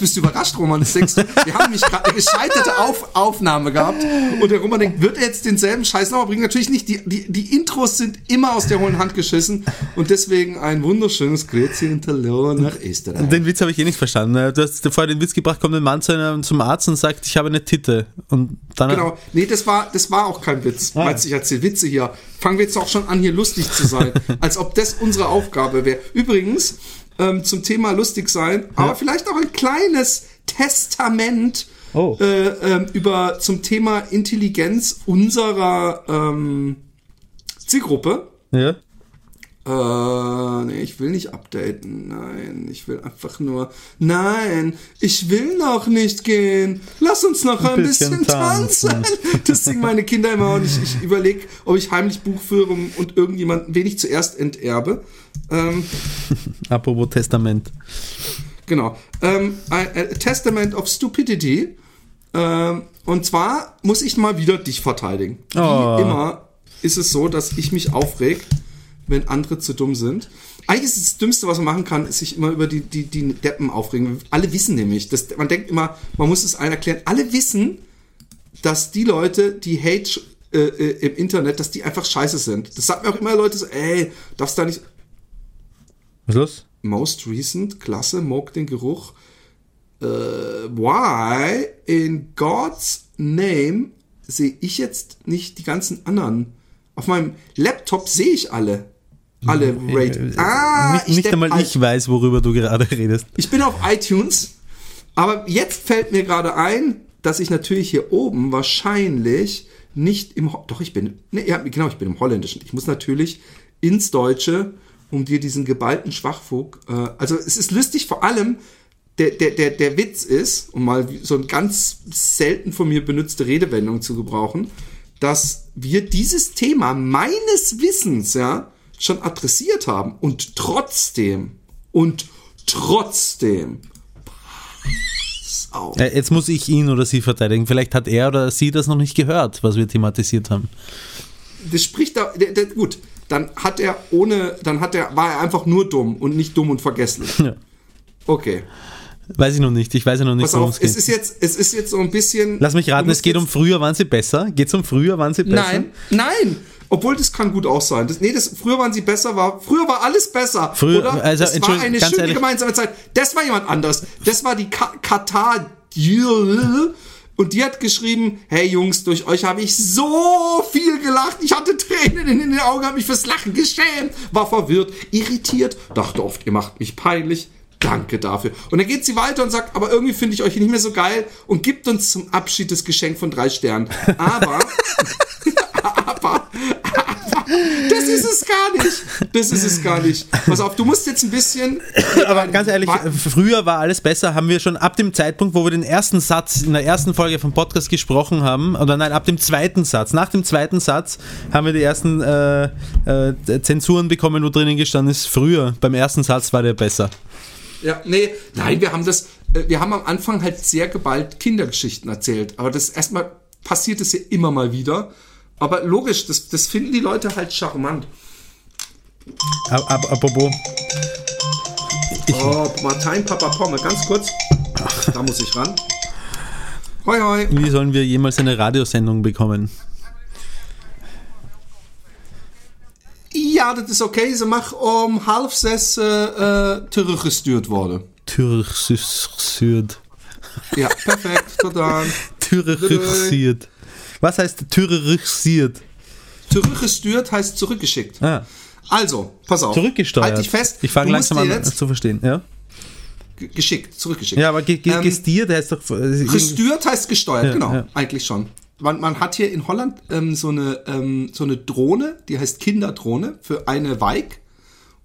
Jetzt bist du überrascht, Roman. Das denkst du, wir haben nämlich gerade eine gescheiterte Auf Aufnahme gehabt und der Roman denkt, wird er jetzt denselben Scheiß nochmal bringen? Natürlich nicht. Die, die, die Intros sind immer aus der hohen Hand geschissen und deswegen ein wunderschönes Grüezi hinterloh nach Österreich. Den Witz habe ich eh nicht verstanden. Du hast vorher den Witz gebracht, kommt ein Mann zu einem, zum Arzt und sagt, ich habe eine Titte. Und dann genau. Nee, das war, das war auch kein Witz. Ah. Meinst ich erzähle Witze hier. Fangen wir jetzt auch schon an, hier lustig zu sein. als ob das unsere Aufgabe wäre. Übrigens, ähm, zum Thema lustig sein, ja. aber vielleicht auch ein kleines Testament oh. äh, äh, über zum Thema Intelligenz unserer ähm, Zielgruppe. Ja. Äh, nee, ich will nicht updaten. Nein, ich will einfach nur. Nein, ich will noch nicht gehen. Lass uns noch ein, ein bisschen, bisschen, tanzen. Das singen meine Kinder immer und ich, ich überlege, ob ich heimlich Buch führe und irgendjemanden, wen ich zuerst enterbe. Ähm, Apropos Testament. Genau. Ähm, a, a Testament of Stupidity. Ähm, und zwar muss ich mal wieder dich verteidigen. Wie oh. immer ist es so, dass ich mich aufreg, wenn andere zu dumm sind. Eigentlich ist das Dümmste, was man machen kann, ist sich immer über die, die, die Deppen aufregen. Alle wissen nämlich, dass, man denkt immer, man muss es allen erklären. Alle wissen, dass die Leute, die Hate äh, äh, im Internet, dass die einfach scheiße sind. Das sagt mir auch immer Leute so, ey, darfst da nicht. Was ist los? Most recent, klasse, mag den Geruch. Uh, why in God's name sehe ich jetzt nicht die ganzen anderen? Auf meinem Laptop sehe ich alle. Alle Rated. Ah, nicht, nicht einmal ich weiß, worüber du gerade redest. Ich bin auf iTunes, aber jetzt fällt mir gerade ein, dass ich natürlich hier oben wahrscheinlich nicht im. Doch, ich bin. Ne, ja, genau, ich bin im Holländischen. Ich muss natürlich ins Deutsche, um dir diesen geballten Schwachfug. Äh, also, es ist lustig, vor allem. Der, der, der, der Witz ist, um mal so eine ganz selten von mir benutzte Redewendung zu gebrauchen, dass wir dieses Thema meines Wissens, ja, schon adressiert haben und trotzdem und trotzdem auf. Jetzt muss ich ihn oder sie verteidigen. Vielleicht hat er oder sie das noch nicht gehört, was wir thematisiert haben. Das spricht da, der, der, gut, dann hat er ohne, dann hat er, war er einfach nur dumm und nicht dumm und vergesslich. Ja. Okay. Weiß ich noch nicht. Ich weiß ja noch nicht, worum es geht. Es ist, jetzt, es ist jetzt so ein bisschen. Lass mich raten, es geht um früher waren sie besser. Geht es um früher waren sie besser? Nein, nein. Obwohl, das kann gut auch sein. Das, nee, das, früher waren sie besser, war, früher war alles besser. Früher, oder? Also, das war eine schöne ehrlich. gemeinsame Zeit. Das war jemand anders. Das war die Ka Katar. Und die hat geschrieben, hey Jungs, durch euch habe ich so viel gelacht. Ich hatte Tränen in den Augen, habe mich fürs Lachen geschämt, war verwirrt, irritiert, dachte oft, ihr macht mich peinlich. Danke dafür. Und dann geht sie weiter und sagt, aber irgendwie finde ich euch nicht mehr so geil und gibt uns zum Abschied das Geschenk von drei Sternen. Aber, aber, das ist es gar nicht. Das ist es gar nicht. Pass auf, du musst jetzt ein bisschen. Aber ganz ehrlich, früher war alles besser. Haben wir schon ab dem Zeitpunkt, wo wir den ersten Satz in der ersten Folge vom Podcast gesprochen haben, oder nein, ab dem zweiten Satz, nach dem zweiten Satz haben wir die ersten äh, äh, Zensuren bekommen, wo drinnen gestanden ist, früher, beim ersten Satz war der besser. Ja, nee, nein, wir haben das, äh, wir haben am Anfang halt sehr geballt Kindergeschichten erzählt, aber das erstmal passiert es ja immer mal wieder. Aber logisch, das, das finden die Leute halt charmant. Apropos. Oh, Martin Papa Pomme, ganz kurz. Ach. Da muss ich ran. Hoi, hoi. Wie sollen wir jemals eine Radiosendung bekommen? Ja, das ist okay. Ze mag om half zes uh, teruggestuurd worden. Teruggestuurd. Ja, perfekt. Tot dann. Was heißt terrorisiert? Zurückgestört heißt zurückgeschickt. Ah. Also, pass auf. Zurückgesteuert. Halt dich fest. Ich fange langsam an zu verstehen, ja? Geschickt, zurückgeschickt. Ja, aber ge ge Ähm, gestiert heißt doch. äh, Gestört heißt gesteuert, Ja, genau, ja. eigentlich schon. Man, man hat hier in Holland ähm, so, eine, ähm, so eine Drohne, die heißt Kinderdrohne für eine Weig.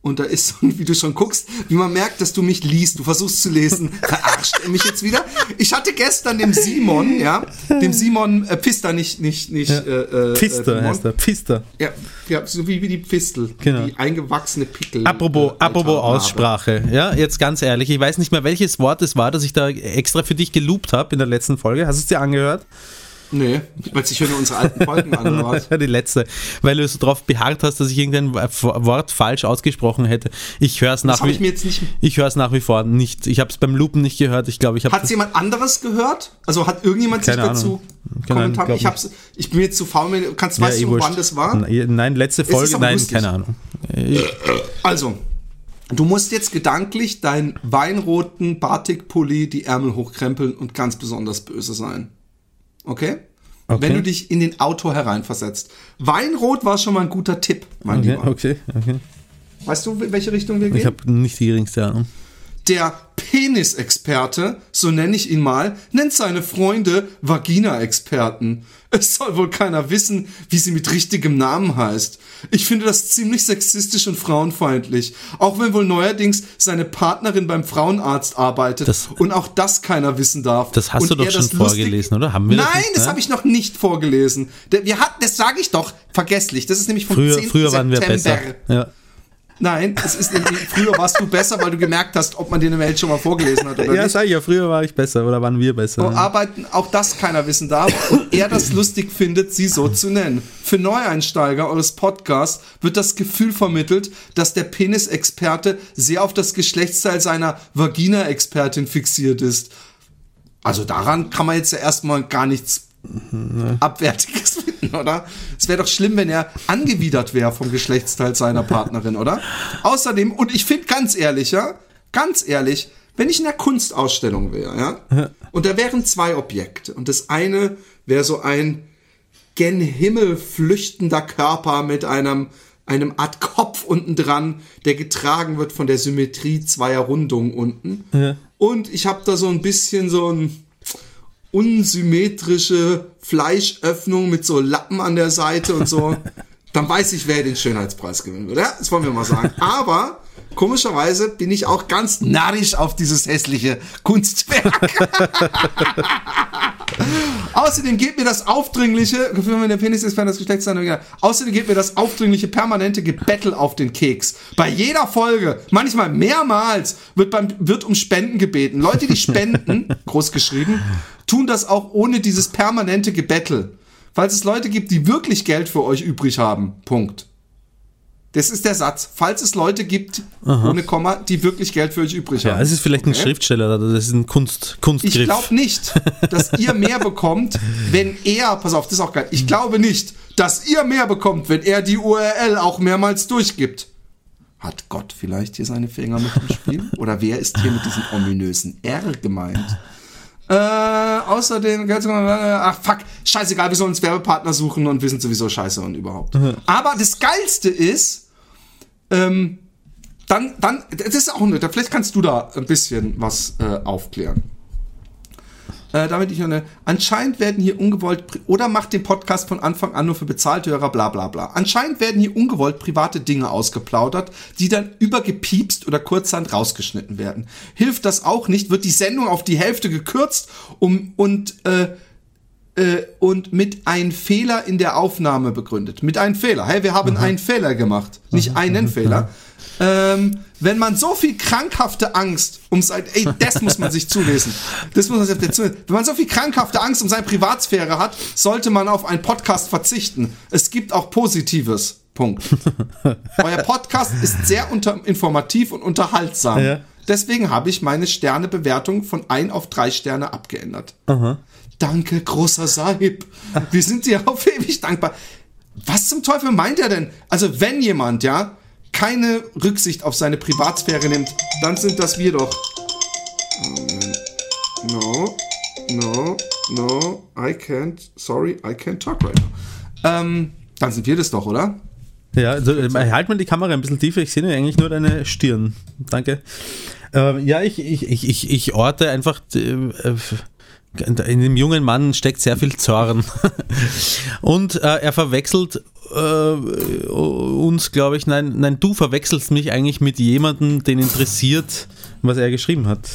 Und da ist so, wie du schon guckst, wie man merkt, dass du mich liest. Du versuchst zu lesen. Verarscht er mich jetzt wieder? Ich hatte gestern dem Simon, ja, dem Simon äh, Pfister, nicht, nicht, nicht, äh, äh, Pfister äh, Mon- heißt er. Pfister. Ja, ja, so wie, wie die Pfistel. Genau. Die eingewachsene Pickel. Apropos, äh, apropos. Aussprache, ja, jetzt ganz ehrlich, ich weiß nicht mehr, welches Wort es war, das ich da extra für dich geloopt habe in der letzten Folge. Hast du es dir angehört? Nee, weil ich höre nur unsere alten Folgen an? Die letzte, weil du so drauf beharrt hast, dass ich irgendein Wort falsch ausgesprochen hätte. Ich höre es nach, ich wie- jetzt nicht- ich höre es nach wie vor nicht. Ich habe es beim Loopen nicht gehört. Ich glaube, ich habe Hat jemand anderes gehört? Also hat irgendjemand Keine sich dazu? Ahnung, Ich, hab's, ich bin jetzt zu faul. Kannst, weißt eh du, wurscht. wann das war? Nein, letzte Folge, nein, lustig. keine Ahnung. Ich, Also, du musst jetzt gedanklich deinen weinroten Batikpulli die Ärmel hochkrempeln und ganz besonders böse sein. Okay? Okay. Wenn du dich in den Autor hereinversetzt. Weinrot war schon mal ein guter Tipp, mein okay, Lieber. okay, okay. Weißt du, welche Richtung wir gehen? Ich habe nicht die geringste Ahnung. Der Penisexperte, so nenne ich ihn mal, nennt seine Freunde Vagina-Experten. Es soll wohl keiner wissen, wie sie mit richtigem Namen heißt. Ich finde das ziemlich sexistisch und frauenfeindlich. Auch wenn wohl neuerdings seine Partnerin beim Frauenarzt arbeitet Das- und auch das keiner wissen darf. Das hast und du doch schon vorgelesen, oder? Haben wir das Nein, nicht, das ne? habe ich noch nicht vorgelesen. Wir hatten, das sage ich doch, vergesslich. Das ist nämlich vom Früher, 10. früher waren wir besser. Ja. Nein, es ist früher warst du besser, weil du gemerkt hast, ob man dir eine Mail schon mal vorgelesen hat oder Ja, nicht. sag ich ja, früher war ich besser oder waren wir besser. Wo arbeiten auch das keiner wissen darf und er das lustig findet, sie so zu nennen. Für Neueinsteiger eures Podcasts wird das Gefühl vermittelt, dass der Penisexperte sehr auf das Geschlechtsteil seiner Vagina-Expertin fixiert ist. Also daran kann man jetzt ja erstmal gar nichts Abwertiges finden, oder? Es wäre doch schlimm, wenn er angewidert wäre vom Geschlechtsteil seiner Partnerin, oder? Außerdem, und ich finde ganz ehrlich, ja, ganz ehrlich, wenn ich in der Kunstausstellung wäre, ja, und da wären zwei Objekte und das eine wäre so ein gen Himmel flüchtender Körper mit einem einem Art Kopf unten dran, der getragen wird von der Symmetrie zweier Rundungen unten. Und ich habe da so ein bisschen so ein unsymmetrische Fleischöffnung mit so Lappen an der Seite und so, dann weiß ich, wer den Schönheitspreis gewinnen wird. Ja, das wollen wir mal sagen. Aber komischerweise bin ich auch ganz narrisch auf dieses hässliche Kunstwerk. Außerdem geht mir das aufdringliche, wenn der Penis ist, wenn das Geschlecht Außerdem geht mir das aufdringliche permanente Gebettel auf den Keks. Bei jeder Folge, manchmal mehrmals, wird beim, wird um Spenden gebeten. Leute, die spenden, groß geschrieben, tun das auch ohne dieses permanente Gebettel. Falls es Leute gibt, die wirklich Geld für euch übrig haben. Punkt. Das ist der Satz. Falls es Leute gibt, ohne Komma, die wirklich Geld für euch übrig Ja, haben. es ist vielleicht ein Okay? Schriftsteller, oder das ist ein Kunst, Kunstgriff. Ich glaube nicht, dass ihr mehr bekommt, wenn er, pass auf, das ist auch geil. Ich glaube nicht, dass ihr mehr bekommt, wenn er die URL auch mehrmals durchgibt. Hat Gott vielleicht hier seine Finger mit im Spiel? Oder wer ist hier mit diesem ominösen R gemeint? Äh, außerdem, ach fuck, scheißegal, wir sollen uns Werbepartner suchen und wir sind sowieso scheiße und überhaupt. Aber das Geilste ist, ähm, dann, dann, das ist auch eine, vielleicht kannst du da ein bisschen was äh, aufklären. Äh, damit ich eine, anscheinend werden hier ungewollt, oder macht den Podcast von Anfang an nur für Bezahlthörer, bla bla bla. Anscheinend werden hier ungewollt private Dinge ausgeplaudert, die dann übergepiepst oder kurzhand rausgeschnitten werden. Hilft das auch nicht, wird die Sendung auf die Hälfte gekürzt um, und, äh, äh, und mit einem Fehler in der Aufnahme begründet. Mit einem Fehler. Hey, wir haben einen Fehler gemacht, nicht einen Fehler. Ähm, wenn man so viel krankhafte Angst um sein, ey, das muss man sich zulesen. Das muss man sich dazu. Wenn man so viel krankhafte Angst um seine Privatsphäre hat, sollte man auf einen Podcast verzichten. Es gibt auch Positives. Punkt. Euer Podcast ist sehr unter, informativ und unterhaltsam. Ja. Deswegen habe ich meine Sternebewertung von ein auf drei Sterne abgeändert. Danke, großer Saib. Wir sind dir auf ewig dankbar. Was zum Teufel meint er denn? Also, wenn jemand, ja, keine Rücksicht auf seine Privatsphäre nimmt, dann sind das wir doch. No, no, no, I can't, sorry, I can't talk right now. Ähm, dann sind wir das doch, oder? Ja, also, äh, halt mal die Kamera ein bisschen tiefer. Ich sehe eigentlich nur deine Stirn. Danke. Ähm, ja, ich, ich, ich, ich, ich orte einfach. Äh, in dem jungen Mann steckt sehr viel Zorn. Und äh, er verwechselt äh, uns, glaube ich, nein, nein, du verwechselst mich eigentlich mit jemandem, den interessiert, was er geschrieben hat.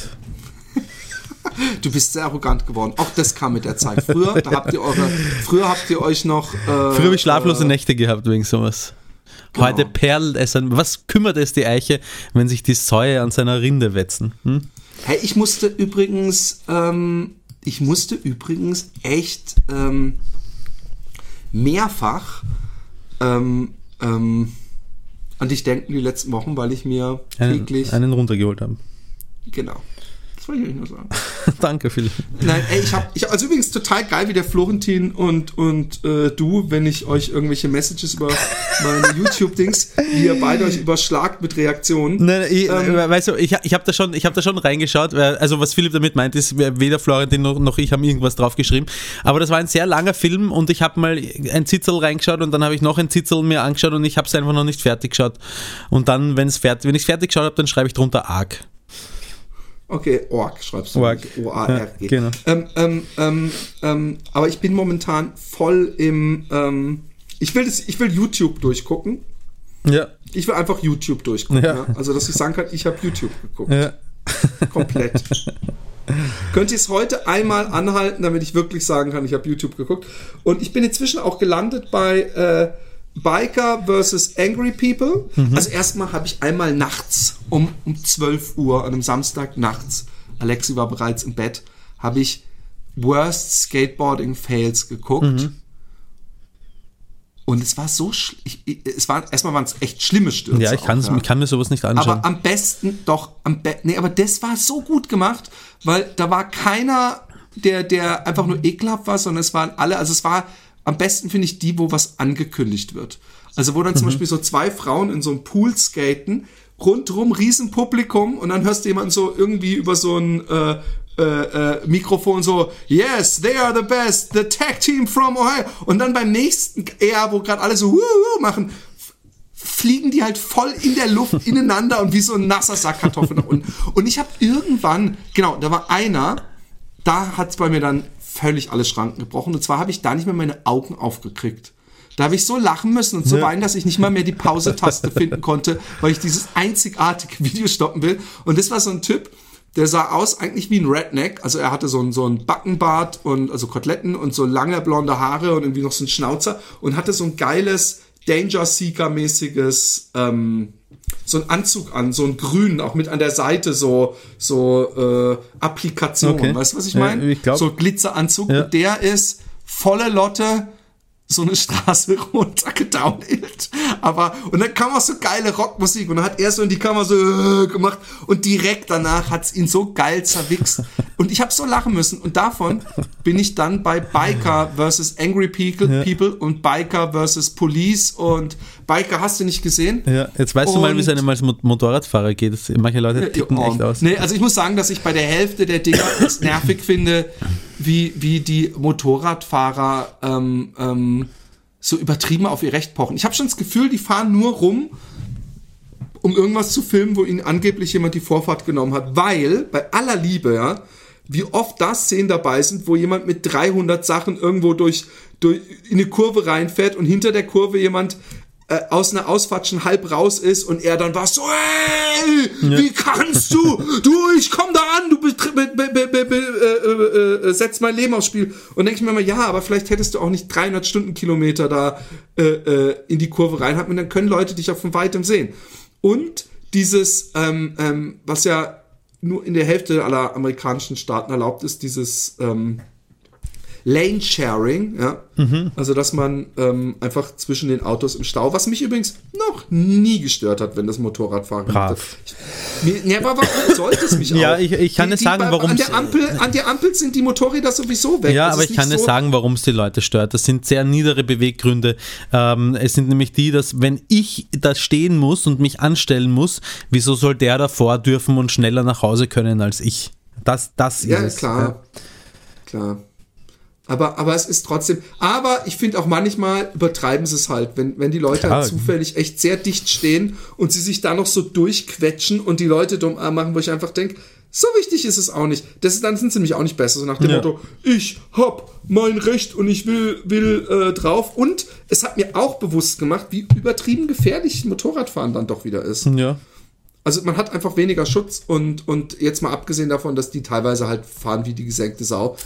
Du bist sehr arrogant geworden. Auch das kam mit der Zeit. Früher, habt ihr eure, früher habt ihr euch noch. Äh, früher habe ich schlaflose äh, Nächte gehabt wegen sowas. Genau. Heute perlt es an. Was kümmert es die Eiche, wenn sich die Säue an seiner Rinde wetzen? Hm? Hey, ich musste übrigens, ähm, ich musste übrigens echt ähm, mehrfach ähm, ähm, an dich denken die letzten Wochen, weil ich mir täglich einen, einen runtergeholt habe. Genau. Das wollte ich euch nur sagen. Danke, Philipp. Nein, ey, ich habe, ich, also übrigens total geil, wie der Florentin und, und äh, du, wenn ich euch irgendwelche Messages über meine YouTube-Dings, wie ihr beide euch überschlagt mit Reaktionen. Nein, ich, ähm, weißt du, ich, ich habe da, schon, hab da schon reingeschaut, also was Philipp damit meint, ist, weder Florentin noch, noch ich haben irgendwas draufgeschrieben, aber das war ein sehr langer Film und ich habe mal ein Zitzel reingeschaut und dann habe ich noch ein Zitzel mir angeschaut und ich habe es einfach noch nicht fertig geschaut. Und dann, wenn fertig, wenn ich es fertig geschaut habe, dann schreibe ich drunter arg. Okay, Org schreibst du. Org. O-A-R-G. Ja, genau. Ähm, ähm, ähm, ähm, aber ich bin momentan voll im. Ähm, ich, will das, ich will YouTube durchgucken. Ja. Ich will einfach YouTube durchgucken. Ja. Ja? Also, dass ich sagen kann, ich habe YouTube geguckt. Ja. Komplett. Könnt ihr es heute einmal anhalten, damit ich wirklich sagen kann, ich habe YouTube geguckt. Und ich bin inzwischen auch gelandet bei. Äh, Biker versus Angry People. Mhm. Also erstmal habe ich einmal nachts um, um 12 Uhr an einem Samstag nachts, Alexi war bereits im Bett, habe ich Worst Skateboarding Fails geguckt. Mhm. Und es war so, ich, es war, erstmal waren es echt schlimme Stürze. Ja, ich, auch, ja. ich kann mir sowas nicht anschauen. Aber am besten doch, am be nee, aber das war so gut gemacht, weil da war keiner, der, der einfach nur ekelhaft war, sondern es waren alle, also es war, am besten finde ich die, wo was angekündigt wird. Also wo dann zum mhm. Beispiel so zwei Frauen in so einem Pool skaten, rundrum Riesenpublikum und dann hörst du jemanden so irgendwie über so ein äh, äh, äh, Mikrofon so, yes, they are the best, the tag team from Ohio. Und dann beim nächsten eher, wo gerade alle so wuh, machen, fliegen die halt voll in der Luft ineinander und wie so ein nasser Sack Kartoffeln nach unten. Und ich habe irgendwann, genau, da war einer, da hat's bei mir dann völlig alle Schranken gebrochen. Und zwar habe ich da nicht mehr meine Augen aufgekriegt. Da habe ich so lachen müssen und so ja. weinen, dass ich nicht mal mehr die Pause-Taste finden konnte, weil ich dieses einzigartige Video stoppen will. Und das war so ein Typ, der sah aus eigentlich wie ein Redneck. Also er hatte so ein, so ein Backenbart und also Koteletten und so lange blonde Haare und irgendwie noch so ein Schnauzer und hatte so ein geiles Danger Seeker-mäßiges ähm, so ein Anzug an, so ein grün, auch mit an der Seite so, so äh, Applikationen. Okay. Weißt du, was ich meine? Ja, so Glitzeranzug. Ja. Und der ist volle Lotte so eine Straße runtergedownhillt. Aber, und dann kam auch so geile Rockmusik und dann hat er so in die Kamera so äh, gemacht und direkt danach hat's ihn so geil zerwichst. Und ich habe so lachen müssen und davon bin ich dann bei Biker versus Angry People, ja. und Biker versus Police und Biker hast du nicht gesehen. Ja, jetzt weißt und, du mal, wie es einem als Motorradfahrer geht. Manche Leute ticken ja, echt aus. Nee, also ich muss sagen, dass ich bei der Hälfte der Dinger es nervig finde, wie, wie die Motorradfahrer ähm, ähm, so übertrieben auf ihr Recht pochen. Ich habe schon das Gefühl, die fahren nur rum, um irgendwas zu filmen, wo ihnen angeblich jemand die Vorfahrt genommen hat. Weil, bei aller Liebe, ja, wie oft da Szenen dabei sind, wo jemand mit 300 Sachen irgendwo durch, durch in eine Kurve reinfährt und hinter der Kurve jemand äh, aus einer Ausfahrt schon halb raus ist und er dann war so, hey, ja. wie kannst du? Du, ich komm da an, du äh, äh, setzt mein Leben aufs Spiel. Und denke ich mir mal, ja, aber vielleicht hättest du auch nicht 300 Stundenkilometer da äh, äh, in die Kurve rein, und dann können Leute dich auch von weitem sehen. Und dieses, ähm, ähm, was ja nur in der Hälfte aller amerikanischen Staaten erlaubt ist, dieses ähm, Lane Sharing, ja. Mhm. Also, dass man ähm, einfach zwischen den Autos im Stau, was mich übrigens noch nie gestört hat, wenn das Motorradfahren Brav. Mir, ja, aber warum sollte es mich ja, auch? Ja, ich, ich kann nicht sagen, warum an der Ampel An der Ampel sind die Motorräder sowieso weg. Ja, das aber ich kann nicht so sagen, warum es die Leute stört. Das sind sehr niedere Beweggründe. Ähm, es sind nämlich die, dass wenn ich da stehen muss und mich anstellen muss, wieso soll der davor dürfen und schneller nach Hause können als ich? Das, das ist ja, es. Klar. Ja, klar. Aber, aber es ist trotzdem, aber ich finde auch manchmal übertreiben sie es halt, wenn, wenn die Leute halt zufällig echt sehr dicht stehen und sie sich da noch so durchquetschen und die Leute dumm machen, wo ich einfach denke, so wichtig ist es auch nicht. Das ist, dann sind sie nämlich auch nicht besser. So nach dem Ja. Motto, ich hab mein Recht und ich will, will äh, drauf. Und es hat mir auch bewusst gemacht, wie übertrieben gefährlich Motorradfahren dann doch wieder ist. Ja. Also man hat einfach weniger Schutz und, und jetzt mal abgesehen davon, dass die teilweise halt fahren wie die gesenkte Sau,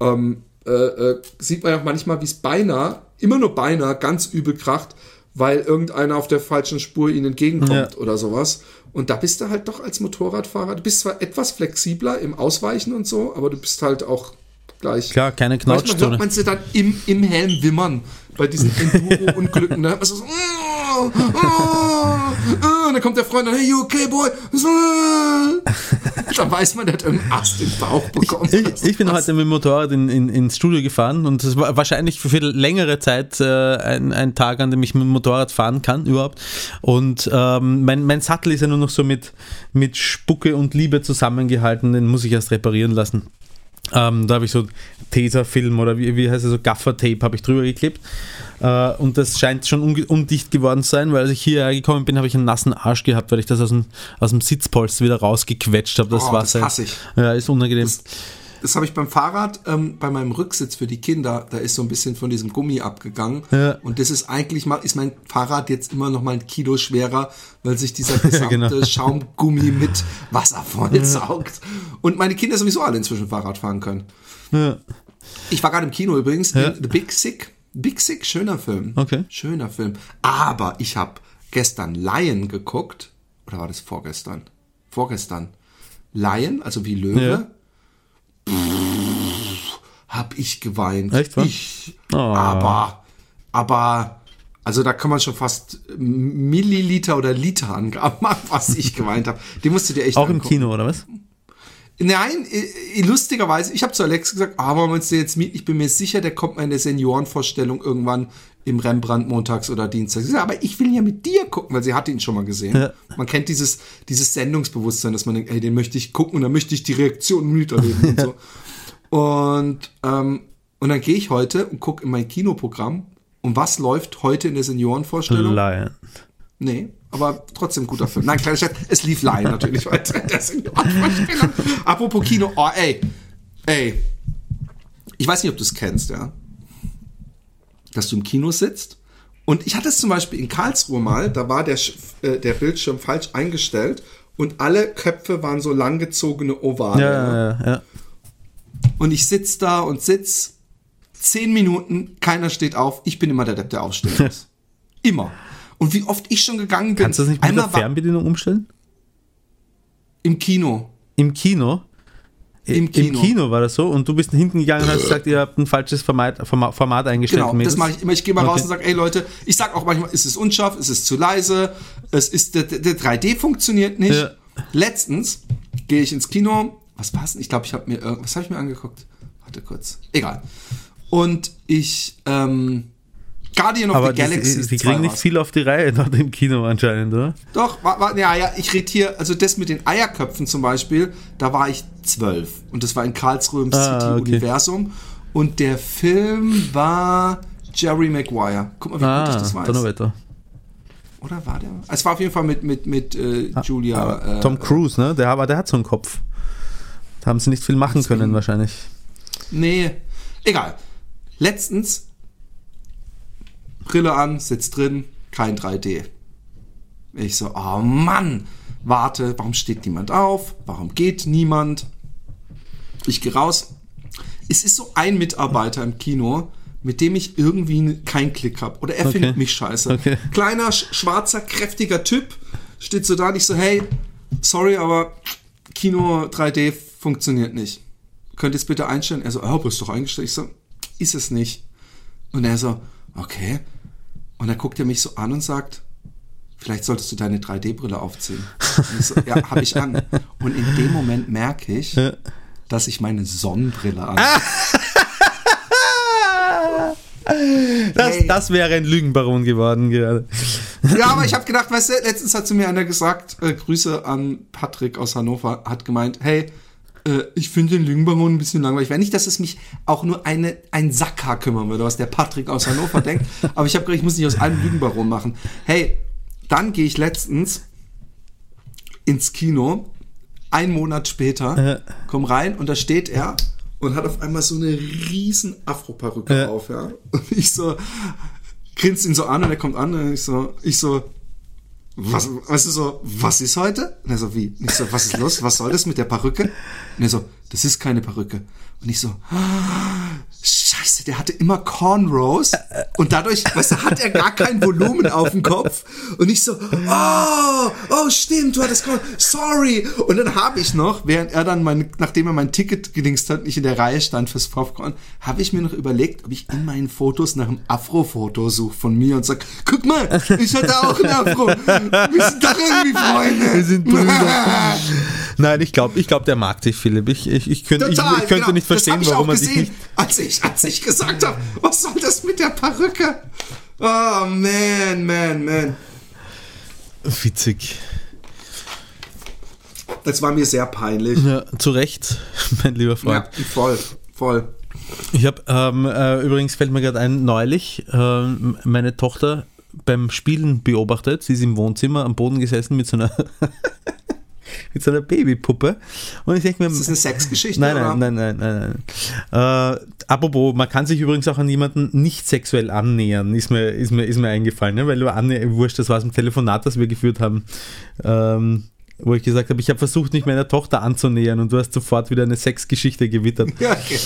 ähm, äh, äh, sieht man ja auch manchmal, wie es beinahe, immer nur beinahe, ganz übel kracht, weil irgendeiner auf der falschen Spur ihnen entgegenkommt Ja. oder sowas. Und da bist du halt doch als Motorradfahrer, du bist zwar etwas flexibler im Ausweichen und so, aber du bist halt auch gleich. Klar, keine Manchmal hört Knautschzone. man sie dann im, im Helm wimmern bei diesen Enduro-Unglücken. Da hört man so, oh, oh, oh, und dann kommt der Freund und hey, you okay, boy? Dann weiß man, der hat irgendeinen Ast im Bauch bekommen. Ich, ich bin heute mit dem Motorrad in, in, ins Studio gefahren und es war wahrscheinlich für längere Zeit äh, ein, ein Tag, an dem ich mit dem Motorrad fahren kann überhaupt. Und ähm, mein, mein Sattel ist ja nur noch so mit, mit Spucke und Liebe zusammengehalten, den muss ich erst reparieren lassen. Ähm, da habe ich so Tesafilm oder wie, wie heißt es so Gaffer-Tape habe ich drüber geklebt. Äh, und das scheint schon undicht geworden zu sein, weil als ich hierher gekommen bin, habe ich einen nassen Arsch gehabt, weil ich das aus dem, aus dem Sitzpolster wieder rausgequetscht habe. Das Oh, das Wasser. hasse ich. Ja, ist unangenehm. Das habe ich beim Fahrrad, ähm, bei meinem Rücksitz für die Kinder, da ist so ein bisschen von diesem Gummi abgegangen. Ja. Und das ist eigentlich mal, ist mein Fahrrad jetzt immer noch mal ein Kilo schwerer, weil sich dieser gesamte genau. Schaumgummi mit Wasser vollsaugt. Und meine Kinder sowieso alle inzwischen Fahrrad fahren können. Ja. Ich war gerade im Kino übrigens, Ja. The Big Sick. Big Sick, schöner Film. Okay. Schöner Film. Aber ich habe gestern Lion geguckt. Oder war das vorgestern? Vorgestern. Lion, also wie Löwe. Ja. Hab ich geweint. Echt, wa? Ich. Oh. Aber, aber, also da kann man schon fast Milliliter oder Liter Angaben machen, was ich geweint habe. Die musst du dir echt Auch im angucken. Kino, oder was? Nein, lustigerweise, ich habe zu Alex gesagt, ah, wollen wir uns den jetzt mieten? Ich bin mir sicher, der kommt mal in der Seniorenvorstellung irgendwann im Rembrandt montags oder dienstags. Ich sag, aber ich will ja mit dir gucken, weil sie hatte ihn schon mal gesehen. Ja. Man kennt dieses, dieses Sendungsbewusstsein, dass man denkt, ey, den möchte ich gucken und dann möchte ich die Reaktion miterleben und so. Und, ähm, und dann gehe ich heute und gucke in mein Kinoprogramm. Und was läuft heute in der Seniorenvorstellung? Lion. Nee, aber trotzdem guter Film. Nein, kleiner Scherz, es lief Lion natürlich weiter in der Seniorenvorstellung. Apropos Kino, oh ey, ey, ich weiß nicht, ob du es kennst, ja, dass du im Kino sitzt und ich hatte es zum Beispiel in Karlsruhe mal, da war der, äh, der Bildschirm falsch eingestellt und alle Köpfe waren so langgezogene Ovale. Ja, ja, ja, ja. Und ich sitz da und sitz zehn Minuten, keiner steht auf. Ich bin immer der Depp, der aufstehen muss. immer. Und wie oft ich schon gegangen bin. Kannst du das nicht mit der Fernbedienung umstellen? im Kino. Im Kino? Im Kino. Im Kino war das so und du bist hinten gegangen und hast gesagt, ihr habt ein falsches Format, Format, eingestellt. Genau, das mache ich immer. Ich gehe mal raus Okay. und sage, ey Leute, ich sag auch manchmal, ist es unscharf, ist es zu leise, es ist der, der 3D funktioniert nicht. Ja. Letztens gehe ich ins Kino. Was war's denn? Ich glaube, ich habe mir was habe ich mir angeguckt? Warte kurz. Egal. Und ich ähm, Guardian of Aber the Galaxy. die 2 kriegen nicht viel auf die Reihe dort im Kino anscheinend, oder? Doch, war, war, ja, ja, ich rede hier, also das mit den Eierköpfen zum Beispiel, da war ich zwölf. Und das war in Karlsruhe im Ah, City-Universum. Und der Film war Jerry Maguire. Guck mal, wie gut ich Ah, das weiß. Donnerwetter. Oder war der? Es war auf jeden Fall mit, mit, mit äh, Julia. Aber äh, Tom Cruise, ne? Der, aber der hat so einen Kopf. Da haben sie nicht viel machen können, wahrscheinlich. Nee, egal. Letztens, Brille an, sitzt drin, kein 3D. Ich so, oh Mann, warte, warum steht niemand auf? Warum geht niemand? Ich gehe raus. Es ist so ein Mitarbeiter im Kino, mit dem ich irgendwie keinen Klick habe. Oder er Okay. findet mich scheiße. Okay. Kleiner, sch- schwarzer, kräftiger Typ steht so da und ich so, hey, sorry, aber Kino 3D funktioniert nicht. Könnt ihr es bitte einstellen? Er so, oh, aber ist doch eingestellt. Ich so, ist es nicht. Und er so, okay. Und dann guckt er mich so an und sagt, vielleicht solltest du deine 3D-Brille aufziehen. So, ja, habe ich an. Und in dem Moment merke ich, dass ich meine Sonnenbrille an. Das, Hey. das wäre ein Lügenbaron geworden gerade. Ja, aber ich habe gedacht, weißt du, letztens hat zu mir einer gesagt, äh, Grüße an Patrick aus Hannover, hat gemeint, hey, äh, ich finde den Lügenbaron ein bisschen langweilig. Wenn nicht, dass es mich auch nur eine, ein Sackhaar kümmern würde, was der Patrick aus Hannover denkt. Aber ich habe gedacht, ich muss nicht aus allem Lügenbaron machen. Hey, dann gehe ich letztens ins Kino, ein Monat später, komm rein und da steht er und hat auf einmal so eine riesen Afro-Perücke Ja. auf, ja. Und ich so, grinst ihn so an und er kommt an und ich so, ich so, was, weißt du so, was ist heute? Und er so, wie? Und ich so, was ist los? Was soll das mit der Perücke? Und er so, das ist keine Perücke. Und ich so, ah, scheiße, der hatte immer Cornrows und dadurch, weißt du, hat er gar kein Volumen auf dem Kopf. Und ich so, oh, oh, stimmt, du hattest Corn, sorry. Und dann habe ich noch, während er dann mein, nachdem er mein Ticket gedingst hat, nicht in der Reihe stand fürs Popcorn, habe ich mir noch überlegt, ob ich in meinen Fotos nach einem Afro-Foto suche von mir und sag, guck mal, ich hatte auch ein Afro. Wir sind doch irgendwie Freunde. Wir sind Brüder. Nein, ich glaube, ich glaub, der mag dich, Philipp. Ich, ich, ich, könnte, ich, Total, ich könnte genau. nicht verstehen, warum ich er auch dich gesehen, nicht. als ich, als ich gesagt habe, was soll das mit der Perücke? Oh, man, man, man. Witzig. Das war mir sehr peinlich. Ja, zu Recht, mein lieber Freund. Ja, voll, voll. Ich habe ähm, äh, übrigens fällt mir gerade ein, neulich ähm, meine Tochter beim Spielen beobachtet. Sie ist im Wohnzimmer am Boden gesessen mit so einer mit so einer Babypuppe. Und ich denke mir, Ist das eine Sexgeschichte? Nein, oder? nein, nein, nein, nein. nein. Äh, apropos, man kann sich übrigens auch an jemanden nicht sexuell annähern, ist mir, ist mir, ist mir eingefallen, ne? weil du annäher, wurscht, das war aus dem Telefonat, das wir geführt haben, ähm, wo ich gesagt habe, ich habe versucht, mich meiner Tochter anzunähern und du hast sofort wieder eine Sexgeschichte gewittert. Ja, okay.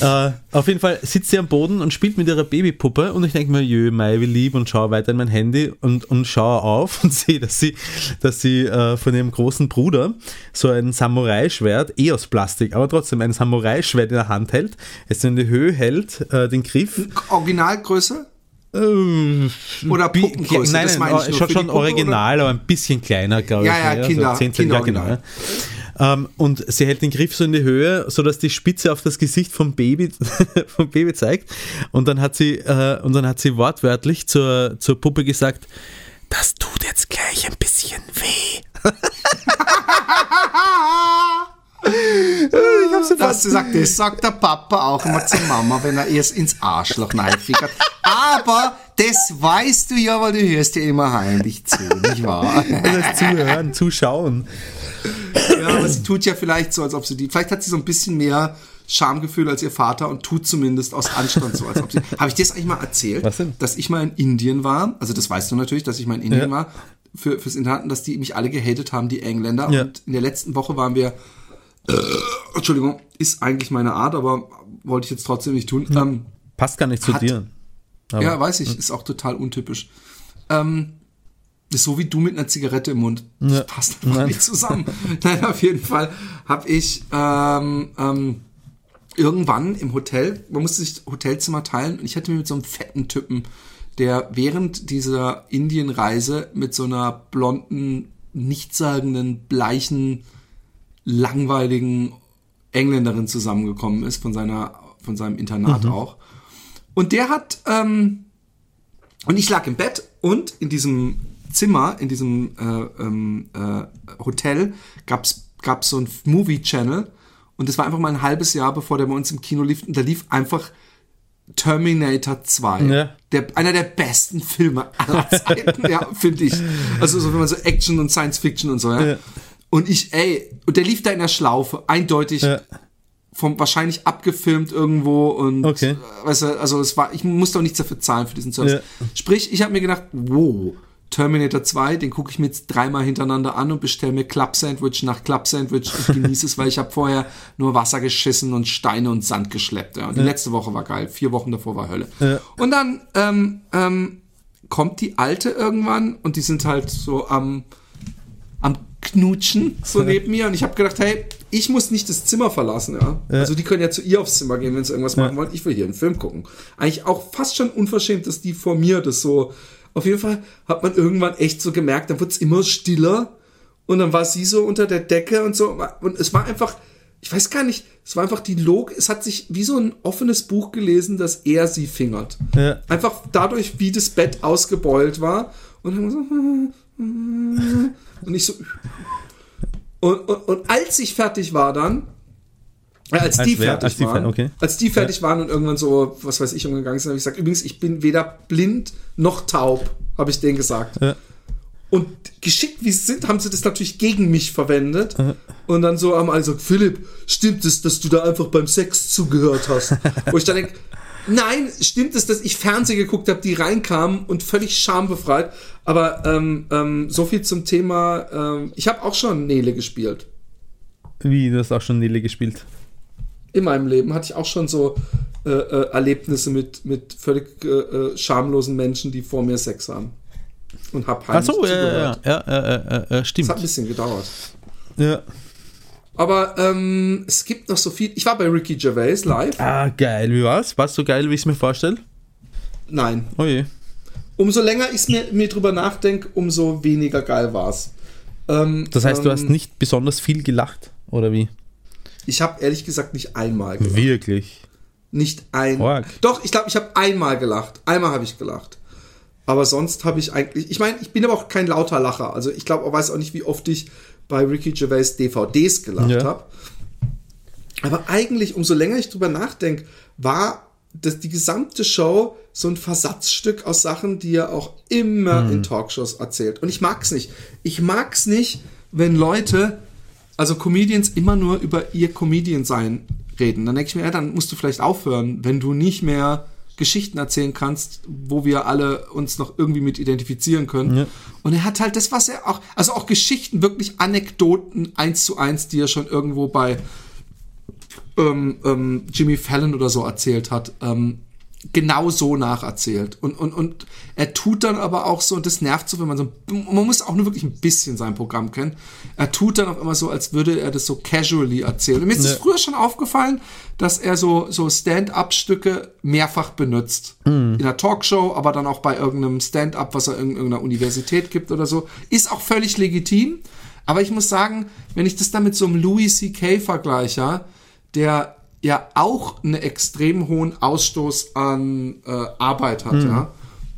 Äh, auf jeden Fall sitzt sie am Boden und spielt mit ihrer Babypuppe und ich denke mir, jö, Mai, wie lieb und schaue weiter in mein Handy und, und schaue auf und sehe, dass sie, dass sie äh, von ihrem großen Bruder so ein Samurai-Schwert, eh aus Plastik, aber trotzdem ein Samurai-Schwert in der Hand hält, es in die Höhe hält, äh, den Griff. Originalgröße? Äh, Oder Puppengröße? Nein, das nein, nur. schon, schon original, aber ein bisschen kleiner, glaube Ja, ich. ja, ne? Kinder- so 10 Zentimeter, ja, genau. Ja. Ähm, und sie hält den Griff so in die Höhe, sodass die Spitze auf das Gesicht vom Baby, vom Baby zeigt. Und dann hat sie, äh, und dann hat sie wortwörtlich zur, zur Puppe gesagt, das tut jetzt gleich ein bisschen weh. ich hab's? Das sagt, das sagt der Papa auch immer zur Mama, wenn er erst ins Arschloch reinfickert. Aber das weißt du ja, weil du hörst ja immer heimlich zu, nicht wahr? Das Zuhören, Zuschauen. Ja, aber sie tut ja vielleicht so, als ob sie die. Vielleicht hat sie so ein bisschen mehr Schamgefühl als ihr Vater und tut zumindest aus Anstand so, als ob sie. Habe ich dir das eigentlich mal erzählt? Dass ich mal in Indien war. Also, das weißt du natürlich, dass ich mal in Indien Ja. war. Für, fürs Internat, und dass die mich alle gehatet haben, die Engländer. Ja. Und in der letzten Woche waren wir. Äh, Entschuldigung, ist eigentlich meine Art, aber wollte ich jetzt trotzdem nicht tun. Ähm, Passt gar nicht zu Hat- dir. Aber- ja, weiß ich, ist auch total untypisch. Ähm, ist so wie du mit einer Zigarette im Mund. Das Ja. passt einfach Nein. nicht zusammen. Nein, auf jeden Fall habe ich ähm, ähm, irgendwann im Hotel, man musste sich Hotelzimmer teilen und ich hatte mir mit so einem fetten Typen, der während dieser Indienreise mit so einer blonden, nichtssagenden, bleichen, langweiligen Engländerin zusammengekommen ist, von seiner, von seinem Internat auch. Und der hat, ähm, und ich lag im Bett und in diesem Zimmer, in diesem äh, ähm, äh, Hotel, gab's gab's so ein Movie-Channel und das war einfach mal ein halbes Jahr, bevor der bei uns im Kino lief und da lief einfach Terminator 2. Ja. Der, einer der besten Filme aller Zeiten, ja, finde ich. Also so, wenn man so Action und Science Fiction und so, ja. Ja. Und ich, ey, und der lief da in der Schlaufe, eindeutig Ja. vom wahrscheinlich abgefilmt irgendwo und Okay. äh, weißt du, also es war, ich musste auch nichts dafür zahlen für diesen Service. Ja. Sprich, ich habe mir gedacht, wow, Terminator 2, den gucke ich mir jetzt dreimal hintereinander an und bestelle mir Club Sandwich nach Club Sandwich und genieße es, weil ich habe vorher nur Wasser geschissen und Steine und Sand geschleppt. Ja. Und die letzte Woche war geil, vier Wochen davor war Hölle. Ja. Und dann ähm, ähm, kommt die Alte irgendwann und die sind halt so am am Knutschen so neben mir und ich habe gedacht, hey, ich muss nicht das Zimmer verlassen, ja. Also die können ja zu ihr aufs Zimmer gehen, wenn sie irgendwas machen wollen. Ich will hier einen Film gucken. Eigentlich auch fast schon unverschämt, dass die vor mir das so. Auf jeden Fall hat man irgendwann echt so gemerkt, dann wird's immer stiller und dann war sie so unter der Decke und so und es war einfach, ich weiß gar nicht, es war einfach die Log, es hat sich wie so ein offenes Buch gelesen, dass er sie fingert. Ja. Einfach dadurch, wie das Bett ausgebeult war und dann so und ich so Und, und, und als ich fertig war dann, äh, als, Als die wer? fertig Als die waren, fer- okay. als die fertig waren und irgendwann so, was weiß ich, umgegangen sind, habe ich gesagt, übrigens, ich bin weder blind noch taub, habe ich denen gesagt. Ja. Und geschickt wie sie sind, haben sie das natürlich gegen mich verwendet. Und dann so haben alle gesagt, Philipp, stimmt es, dass du da einfach beim Sex zugehört hast? Wo ich dann denke, nein, stimmt es, dass ich Fernsehen geguckt habe, die reinkamen und völlig schambefreit. Aber ähm, ähm, so viel zum Thema, ähm, ich habe auch schon Nele gespielt. Wie, du hast auch schon Nele gespielt. In meinem Leben hatte ich auch schon so äh, äh, Erlebnisse mit, mit völlig äh, äh, schamlosen Menschen, die vor mir Sex haben. Und hab heimlich Achso, ja, ja, zugehört. ja, ja, ja, ja, ja, Das stimmt. hat ein bisschen gedauert. Ja. Aber ähm, es gibt noch so viel. Ich war bei Ricky Gervais live. Ah, geil, wie war's? War's so geil, wie ich es mir vorstelle? Nein. Oh je. Umso länger ich mir, mir drüber nachdenke, umso weniger geil war's. Ähm, Das heißt, du ähm, hast nicht besonders viel gelacht, oder wie? Ich habe ehrlich gesagt nicht einmal gelacht. Wirklich. Nicht ein. Org. Doch, ich glaube, ich habe einmal gelacht. Einmal habe ich gelacht. Aber sonst habe ich eigentlich. Ich meine, ich bin aber auch kein lauter Lacher. Also ich glaube, ich weiß auch nicht, wie oft ich bei Ricky Gervais DVDs gelacht Ja. habe. Aber eigentlich, umso länger ich drüber nachdenke, war das, die gesamte Show so ein Versatzstück aus Sachen, die er auch immer in Talkshows erzählt. Und ich mag's nicht. Ich mag's nicht, wenn Leute, also Comedians, immer nur über ihr Comedian-Sein reden. Dann denke ich mir, ja, dann musst du vielleicht aufhören, wenn du nicht mehr Geschichten erzählen kannst, wo wir alle uns noch irgendwie mit identifizieren können. Ja. Und er hat halt das, was er auch, also auch Geschichten, wirklich Anekdoten eins zu eins, die er schon irgendwo bei ähm, ähm, Jimmy Fallon oder so erzählt hat, ähm, genau so nacherzählt. Und, und, und er tut dann aber auch so, und das nervt so, wenn man so, man muss auch nur wirklich ein bisschen sein Programm kennen. Er tut dann auch immer so, als würde er das so casually erzählen. Und mir ist es Ja. früher schon aufgefallen, dass er so, so Stand-up-Stücke mehrfach benutzt. In einer Talkshow, aber dann auch bei irgendeinem Stand-up, was er in irgendeiner Universität gibt oder so. Ist auch völlig legitim. Aber ich muss sagen, wenn ich das dann mit so einem Louis C.K. vergleiche, der ja auch einen extrem hohen Ausstoß an äh, Arbeit hat, ja,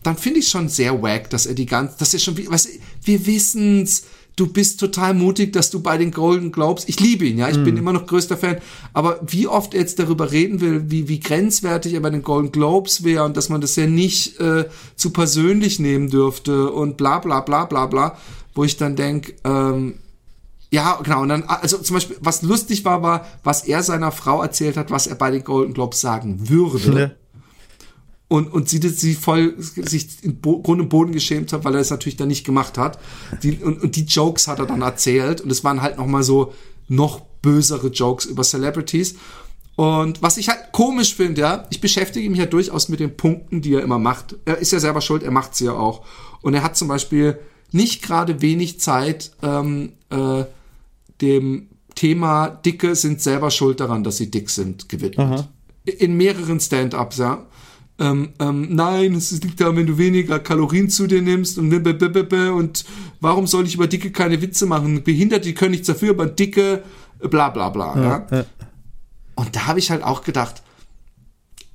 dann finde ich schon sehr wack, dass er die ganze, dass er schon, wie- was, wir wissen's, du bist total mutig, dass du bei den Golden Globes, ich liebe ihn, ja, ich bin immer noch größter Fan, aber wie oft er jetzt darüber reden will, wie, wie grenzwertig er bei den Golden Globes wäre und dass man das ja nicht äh, zu persönlich nehmen dürfte und bla bla bla bla bla, wo ich dann denke, ähm, ja, genau. Und dann, also zum Beispiel, was lustig war, war, was er seiner Frau erzählt hat, was er bei den Golden Globes sagen würde. Und, und sie, sie voll sich in Bo Grund und Boden geschämt hat, weil er es natürlich dann nicht gemacht hat. Die, und, und die Jokes hat er dann erzählt. Und es waren halt noch mal so noch bösere Jokes über Celebrities. Und was ich halt komisch finde, ja, ich beschäftige mich ja durchaus mit den Punkten, die er immer macht. Er ist ja selber schuld, er macht sie ja auch. Und er hat zum Beispiel nicht gerade wenig Zeit, ähm, äh, dem Thema Dicke sind selber schuld daran, dass sie dick sind, gewidmet. In mehreren Stand-ups, ja. Ähm, ähm, nein, es liegt daran, wenn du weniger Kalorien zu dir nimmst und und warum soll ich über Dicke keine Witze machen? Behinderte die können nichts dafür, aber Dicke bla bla bla. Ja, ja. Und da habe ich halt auch gedacht,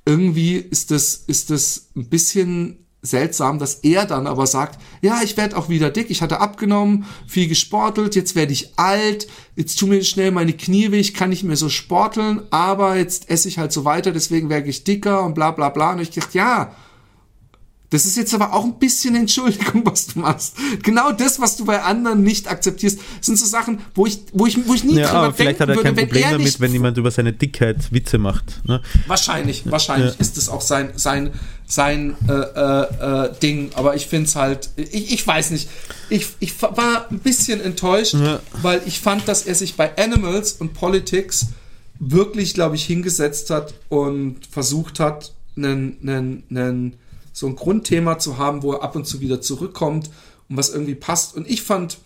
irgendwie ist das, ist das ein bisschen seltsam, dass er dann aber sagt, ja, ich werde auch wieder dick, ich hatte abgenommen, viel gesportelt, jetzt werde ich alt, jetzt tun mir schnell meine Knie weh, ich kann nicht mehr so sporteln, aber jetzt esse ich halt so weiter, deswegen werde ich dicker und bla bla bla. Und ich dachte, ja, das ist jetzt aber auch ein bisschen Entschuldigung, was du machst. Genau das, was du bei anderen nicht akzeptierst, sind so Sachen, wo ich, wo ich, wo ich nie Ja, drüber aber vielleicht hat er kein würde, Problem er damit, wenn jemand über seine Dickheit Witze macht. Ne? Wahrscheinlich, wahrscheinlich Ja. ist es auch sein, sein, sein äh, äh, äh, Ding. Aber ich finde es halt, ich, ich weiß nicht. Ich, ich war ein bisschen enttäuscht, Ja. weil ich fand, dass er sich bei Animals und Politics wirklich, glaube ich, hingesetzt hat und versucht hat, einen, einen, einen, so ein Grundthema zu haben, wo er ab und zu wieder zurückkommt und was irgendwie passt. Und ich fand,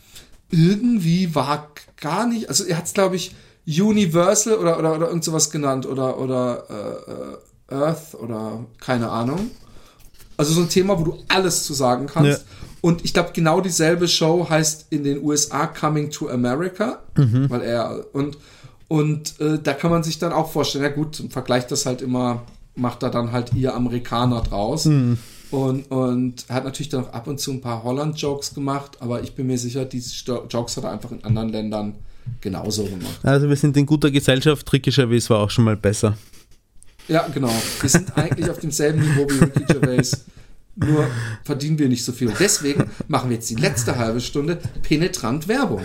irgendwie war gar nicht, also er hat es, glaube ich, Universal oder, oder, oder irgend sowas genannt oder, oder äh, äh, Earth oder keine Ahnung. Also so ein Thema, wo du alles zu sagen kannst. Ja. Und ich glaube, genau dieselbe Show heißt in den USA Coming to America, weil er und und äh, da kann man sich dann auch vorstellen, ja gut, im Vergleich das halt immer, macht er dann halt ihr Amerikaner draus. Und, und er hat natürlich dann auch ab und zu ein paar Holland-Jokes gemacht, aber ich bin mir sicher, diese Jokes hat er einfach in anderen Ländern genauso gemacht. Also wir sind in guter Gesellschaft. Ricky Gervais war auch schon mal besser. Ja, genau. Wir sind eigentlich auf demselben Niveau wie Ricky Gervais. Nur verdienen wir nicht so viel. Deswegen machen wir jetzt die letzte halbe Stunde penetrant Werbung.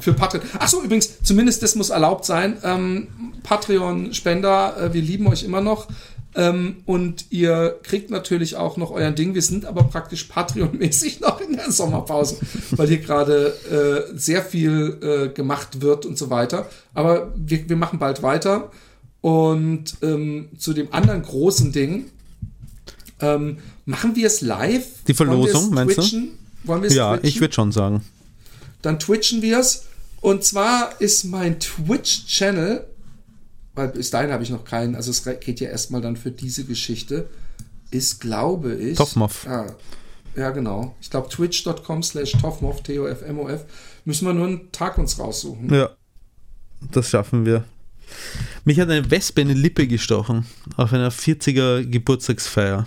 Für Patreon. Achso, übrigens, zumindest das muss erlaubt sein. Ähm, Patreon-Spender, äh, wir lieben euch immer noch. Ähm, und ihr kriegt natürlich auch noch euer Ding. Wir sind aber praktisch Patreon-mäßig noch in der Sommerpause, weil hier gerade äh, sehr viel äh, gemacht wird und so weiter. Aber wir, wir machen bald weiter. Und ähm, zu dem anderen großen Ding, ähm, machen wir es live? Die Verlosung, meinst du? Wollen wir es Ja, twitchen? ich würde schon sagen. Dann twitchen wir es. Und zwar ist mein Twitch-Channel, weil bis dahin habe ich noch keinen, also es geht ja erstmal dann für diese Geschichte, ist, glaube ich. Toffmoff. Ah, ja, genau. Ich glaube, twitch.com slash Toffmoff, T-O-F-M-O-F. Müssen wir nur einen Tag uns raussuchen. Ja, das schaffen wir. Mich hat eine Wespe in die Lippe gestochen auf einer 40er Geburtstagsfeier.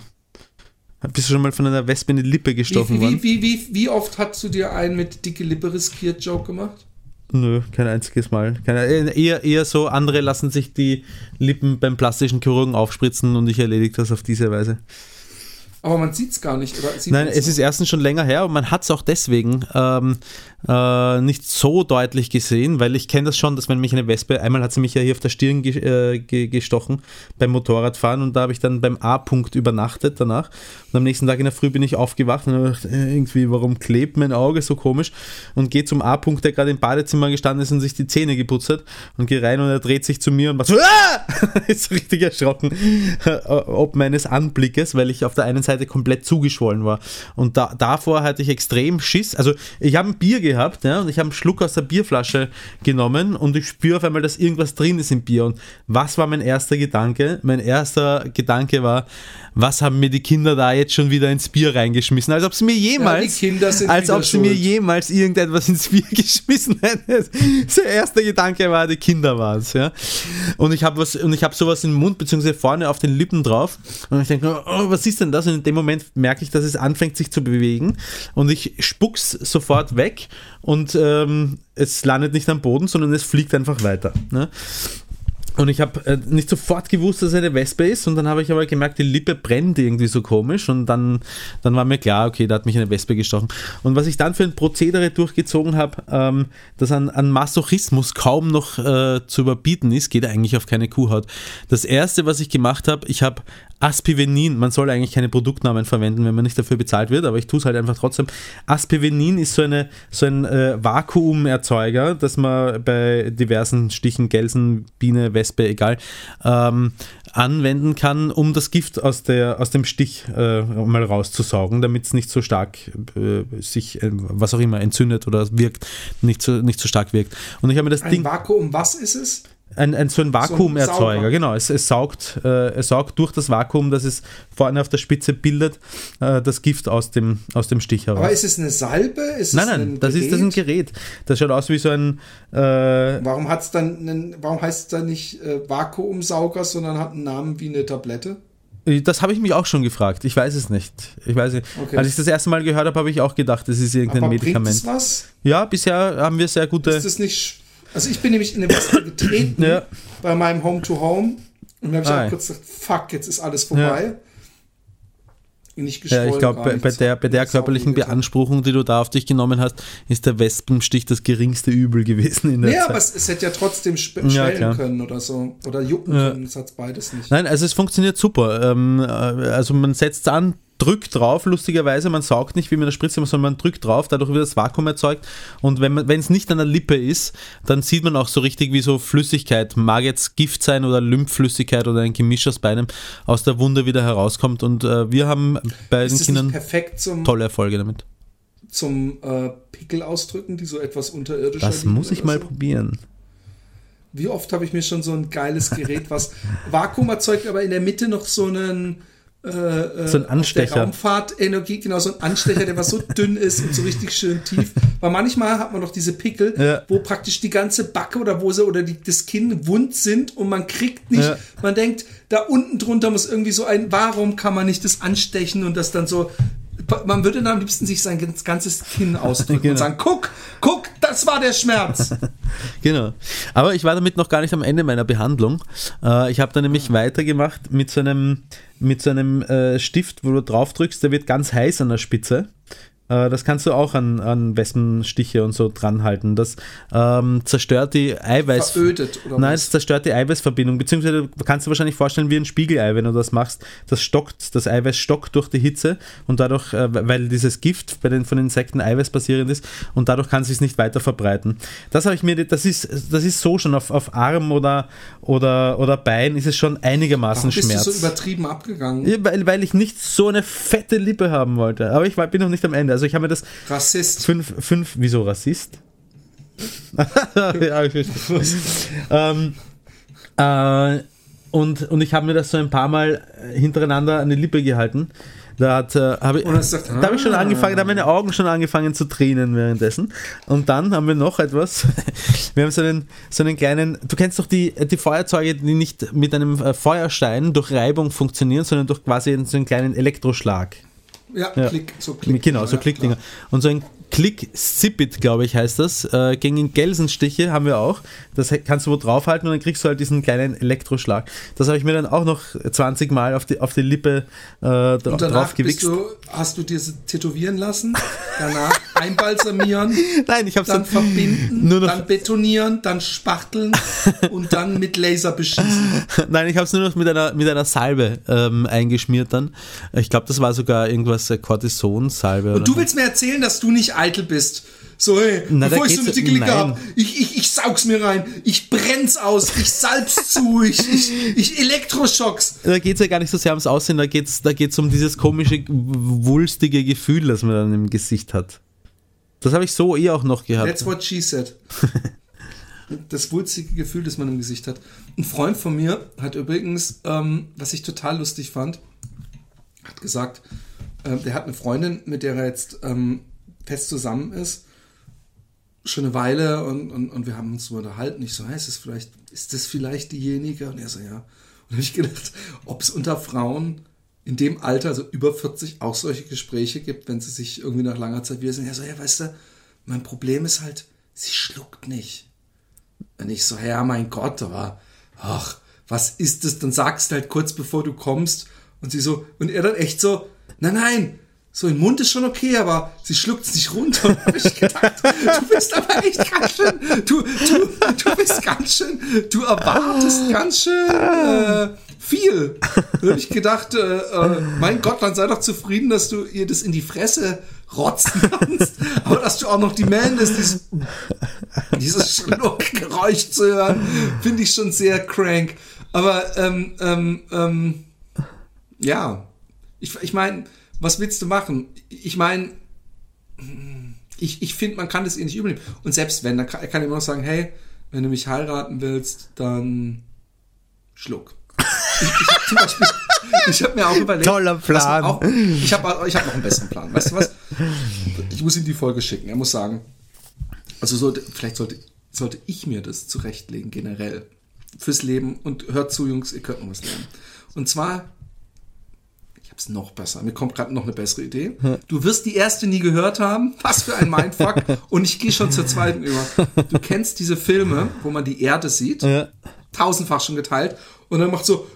Bist du schon mal von einer Wespe in die Lippe gestochen Wie, worden? wie, wie, wie, wie oft hast du dir einen mit dicke Lippe riskiert Joke gemacht? Nö, kein einziges Mal. Keine, eher, eher so, andere lassen sich die Lippen beim plastischen Chirurgen aufspritzen und ich erledige das auf diese Weise. Aber man sieht es gar nicht. Oder Nein, es noch? ist erstens schon länger her und man hat es auch deswegen ähm, äh, nicht so deutlich gesehen, weil ich kenne das schon, dass wenn mich eine Wespe, einmal hat sie mich ja hier auf der Stirn ge äh, ge gestochen beim Motorradfahren und da habe ich dann beim A-Punkt übernachtet danach und am nächsten Tag in der Früh bin ich aufgewacht und habe gedacht, äh, irgendwie, warum klebt mein Auge so komisch und gehe zum A-Punkt, der gerade im Badezimmer gestanden ist und sich die Zähne geputzt hat und gehe rein und er dreht sich zu mir und macht so, ah! ist richtig erschrocken, äh, ob meines Anblickes, weil ich auf der einen Seite komplett zugeschwollen war. Und da, davor hatte ich extrem Schiss. Also ich habe ein Bier gehabt ja, und ich habe einen Schluck aus der Bierflasche genommen und ich spüre auf einmal, dass irgendwas drin ist im Bier. Und was war mein erster Gedanke? Mein erster Gedanke war, was haben mir die Kinder da jetzt schon wieder ins Bier reingeschmissen? Als ob sie mir jemals, sind als ob sie mir jemals irgendetwas ins Bier geschmissen hätten. Der erste Gedanke war, die Kinder waren es. Ja? Und ich habe was und ich habe sowas im Mund beziehungsweise vorne auf den Lippen drauf und ich denke, oh, was ist denn das? Und in dem Moment merke ich, dass es anfängt sich zu bewegen und ich spuck's sofort weg und ähm, es landet nicht am Boden, sondern es fliegt einfach weiter. Ne? Und ich habe äh, nicht sofort gewusst, dass es eine Wespe ist und dann habe ich aber gemerkt, die Lippe brennt irgendwie so komisch und dann, dann war mir klar, okay, da hat mich eine Wespe gestochen. Und was ich dann für ein Prozedere durchgezogen habe, ähm, das an, an Masochismus kaum noch äh, zu überbieten ist, geht eigentlich auf keine Kuhhaut. Das erste, was ich gemacht habe, ich habe Aspivenin, man soll eigentlich keine Produktnamen verwenden, wenn man nicht dafür bezahlt wird, aber ich tue es halt einfach trotzdem. Aspivenin ist so, eine, so ein äh, Vakuumerzeuger, das man bei diversen Stichen, Gelsen, Biene, Wespe, egal, ähm, anwenden kann, um das Gift aus, der, aus dem Stich äh, mal rauszusaugen, damit es nicht so stark äh, sich, äh, was auch immer, entzündet oder wirkt, nicht so, nicht so stark wirkt. Und ich habe mir das Ein Ding. Vakuum, was ist es? Ein, ein, so ein Vakuumerzeuger, Sauger. genau. Es, es, saugt, äh, es saugt durch das Vakuum, das es vorne auf der Spitze bildet, äh, das Gift aus dem, aus dem Stich heraus. Aber ist es eine Salbe? Ist nein, nein, ein das ist, das ein Gerät. Das schaut aus wie so ein. Äh, Warum hat's dann einen, warum heißt es dann nicht äh, Vakuumsauger, sondern hat einen Namen wie eine Tablette? das habe ich mich auch schon gefragt. Ich weiß es nicht. Ich weiß nicht. Okay. Als ich das erste Mal gehört habe, habe ich auch gedacht, das ist irgendein Aber Medikament. was? Ja, bisher haben wir sehr gute. Ist das nicht. Also ich bin nämlich in eine Wespe getreten Ja. bei meinem Home to Home und da habe ich auch ja. kurz gedacht, fuck, jetzt ist alles vorbei. Nicht Ja, ich glaube, bei, bei der, bei der körperlichen. Beanspruchung, die du da auf dich genommen hast, ist der Wespenstich das geringste Übel gewesen in der Nee, Zeit. aber es, es hätte ja trotzdem Ja, schwellen klar. können oder so. Oder jucken Ja. können. Das hat beides nicht. Nein, also es funktioniert super. Ähm, äh, also man setzt an, drückt drauf, lustigerweise, man saugt nicht wie mit der Spritze, sondern man drückt drauf, dadurch wird das Vakuum erzeugt. Und wenn es nicht an der Lippe ist, dann sieht man auch so richtig wie so Flüssigkeit, mag jetzt Gift sein oder Lymphflüssigkeit oder ein Gemisch aus beidem, aus der Wunde wieder herauskommt. Und äh, wir haben bei Ist den Kindern perfekt zum, tolle Erfolge damit. zum äh, Pickel ausdrücken, die so etwas unterirdischer Das muss ich mal so? probieren. Wie oft habe ich mir schon so ein geiles Gerät, was Vakuum erzeugt, aber in der Mitte noch so einen äh, äh, So ein Anstecher. Der Raumfahrtenergie, genau, so ein Anstecher, der was so dünn ist und so richtig schön tief. Weil manchmal hat man noch diese Pickel, Ja. wo praktisch die ganze Backe oder wo sie oder die, das Kinn wund sind und man kriegt nicht, Ja. man denkt, da unten drunter muss irgendwie so ein, warum kann man nicht das anstechen und das dann so man würde dann am liebsten sich sein ganz- ganzes Kinn ausdrücken Genau. und sagen, guck, guck, da Das war der Schmerz. Genau. Aber ich war damit noch gar nicht am Ende meiner Behandlung. Äh, ich habe da nämlich weitergemacht mit so einem, mit so einem äh, Stift, wo du drauf drückst, der wird ganz heiß an der Spitze. Äh, Das kannst du auch an, an Wespenstiche und so dranhalten. Das ähm, zerstört die Eiweiß. Verödet, oder Nein, es zerstört die Eiweißverbindung. Beziehungsweise kannst du wahrscheinlich vorstellen wie ein Spiegelei, wenn du das machst. Das stockt, das Eiweiß stockt durch die Hitze und dadurch, äh, weil dieses Gift bei den von Insekten eiweißbasierend ist und dadurch kann es sich nicht weiter verbreiten. Das habe ich mir, das ist, das ist so schon auf, auf Arm oder, oder, oder Bein ist es schon einigermaßen Warum bist Schmerz. du so übertrieben abgegangen? Ja, weil, weil ich nicht so eine fette Lippe haben wollte. Aber ich war, bin noch nicht am Ende. Also ich habe mir das Rassist. fünf, fünf, wieso Rassist? ja, ich ähm, äh, und, und ich habe mir das so ein paar Mal hintereinander an die Lippe gehalten. Da, hat, äh, hab ich, gesagt, da habe ich schon ah. angefangen, da haben meine Augen schon angefangen zu tränen währenddessen. Und dann haben wir noch etwas. Wir haben so einen, so einen kleinen, du kennst doch die, die Feuerzeuge, die nicht mit einem äh, Feuerstein durch Reibung funktionieren, sondern durch quasi so einen kleinen Elektroschlag. Ja, Ja. Klick, so Klick. Genau, so ja, Klickdinger. klar. Und so ein Klick-Zip-It, glaube ich, heißt das. Äh, gegen Gelsenstiche haben wir auch. Das kannst du wo draufhalten und dann kriegst du halt diesen kleinen Elektroschlag. Das habe ich mir dann auch noch 20 Mal auf die, auf die Lippe äh, dra- Und danach drauf bist du, hast du dir tätowieren lassen, danach einbalsamieren, Nein, ich habe dann so verbinden, nur noch- dann betonieren, dann spachteln und dann mit Laser beschießen. Nein, ich habe es nur noch mit einer, mit einer Salbe ähm, eingeschmiert dann. Ich glaube, das war sogar irgendwas äh, Cortison-Salbe. Und du willst mir erzählen, dass du nicht eitel bist. So, hey, Na, bevor ich so eine geht's- dicke nein. habe, ich, ich, ich saug's mir rein, ich brenn's aus, ich salb's zu, ich, ich, ich Elektroschocks. Da geht es ja gar nicht so sehr ums Aussehen, da geht es da geht's um dieses komische, wulstige Gefühl, das man dann im Gesicht hat. Das habe ich so eh auch noch gehabt. That's what she said. Das wulzige Gefühl, das man im Gesicht hat. Ein Freund von mir hat übrigens, ähm, was ich total lustig fand, hat gesagt, ähm, der hat eine Freundin, mit der er jetzt ähm, fest zusammen ist, schon eine Weile und, und, und wir haben uns unterhalten. Ich so, hey, ist das vielleicht, ist das vielleicht diejenige? Und er so, ja. Und habe ich gedacht, ob es unter Frauen in dem Alter, also über 40, auch solche Gespräche gibt, wenn sie sich irgendwie nach langer Zeit wieder sind. Er so, ja, weißt du, mein Problem ist halt, sie schluckt nicht. Und ich so, ja, mein Gott, aber ach, was ist das? Dann sagst du halt kurz bevor du kommst und sie so, und er dann echt so, nein, nein, so im Mund ist schon okay, aber sie schluckt es nicht runter. Hab ich gedacht, du bist aber echt ganz schön, du, du, du bist ganz schön, du erwartest ganz schön äh, viel. Da habe ich gedacht, äh, äh, mein Gott, dann sei doch zufrieden, dass du ihr das in die Fresse rotzen kannst, aber dass du auch noch die Man ist, dieses dieses Schluckgeräusch zu hören, finde ich schon sehr crank. Aber ähm, ähm, ähm, ja, ich, ich meine, was willst du machen? Ich meine, ich, ich finde, man kann das eh nicht übernehmen. Und selbst wenn, dann kann, er kann immer noch sagen, hey, wenn du mich heiraten willst, dann schluck. Ich, ich habe zum Beispiel, ich habe mir auch überlegt, Toller Plan. Auch, ich habe ich hab noch einen besseren Plan. Weißt du was? Ich muss ihm die Folge schicken. Er muss sagen, also sollte, vielleicht sollte, sollte ich mir das zurechtlegen, generell. Fürs Leben. Und hört zu, Jungs, ihr könnt noch was lernen. Und zwar, hab's noch besser. Mir kommt gerade noch eine bessere Idee. Du wirst die erste nie gehört haben. Was für ein Mindfuck. Und ich gehe schon zur zweiten über. Du kennst diese Filme, wo man die Erde sieht. Ja. Tausendfach schon geteilt. Und dann macht so,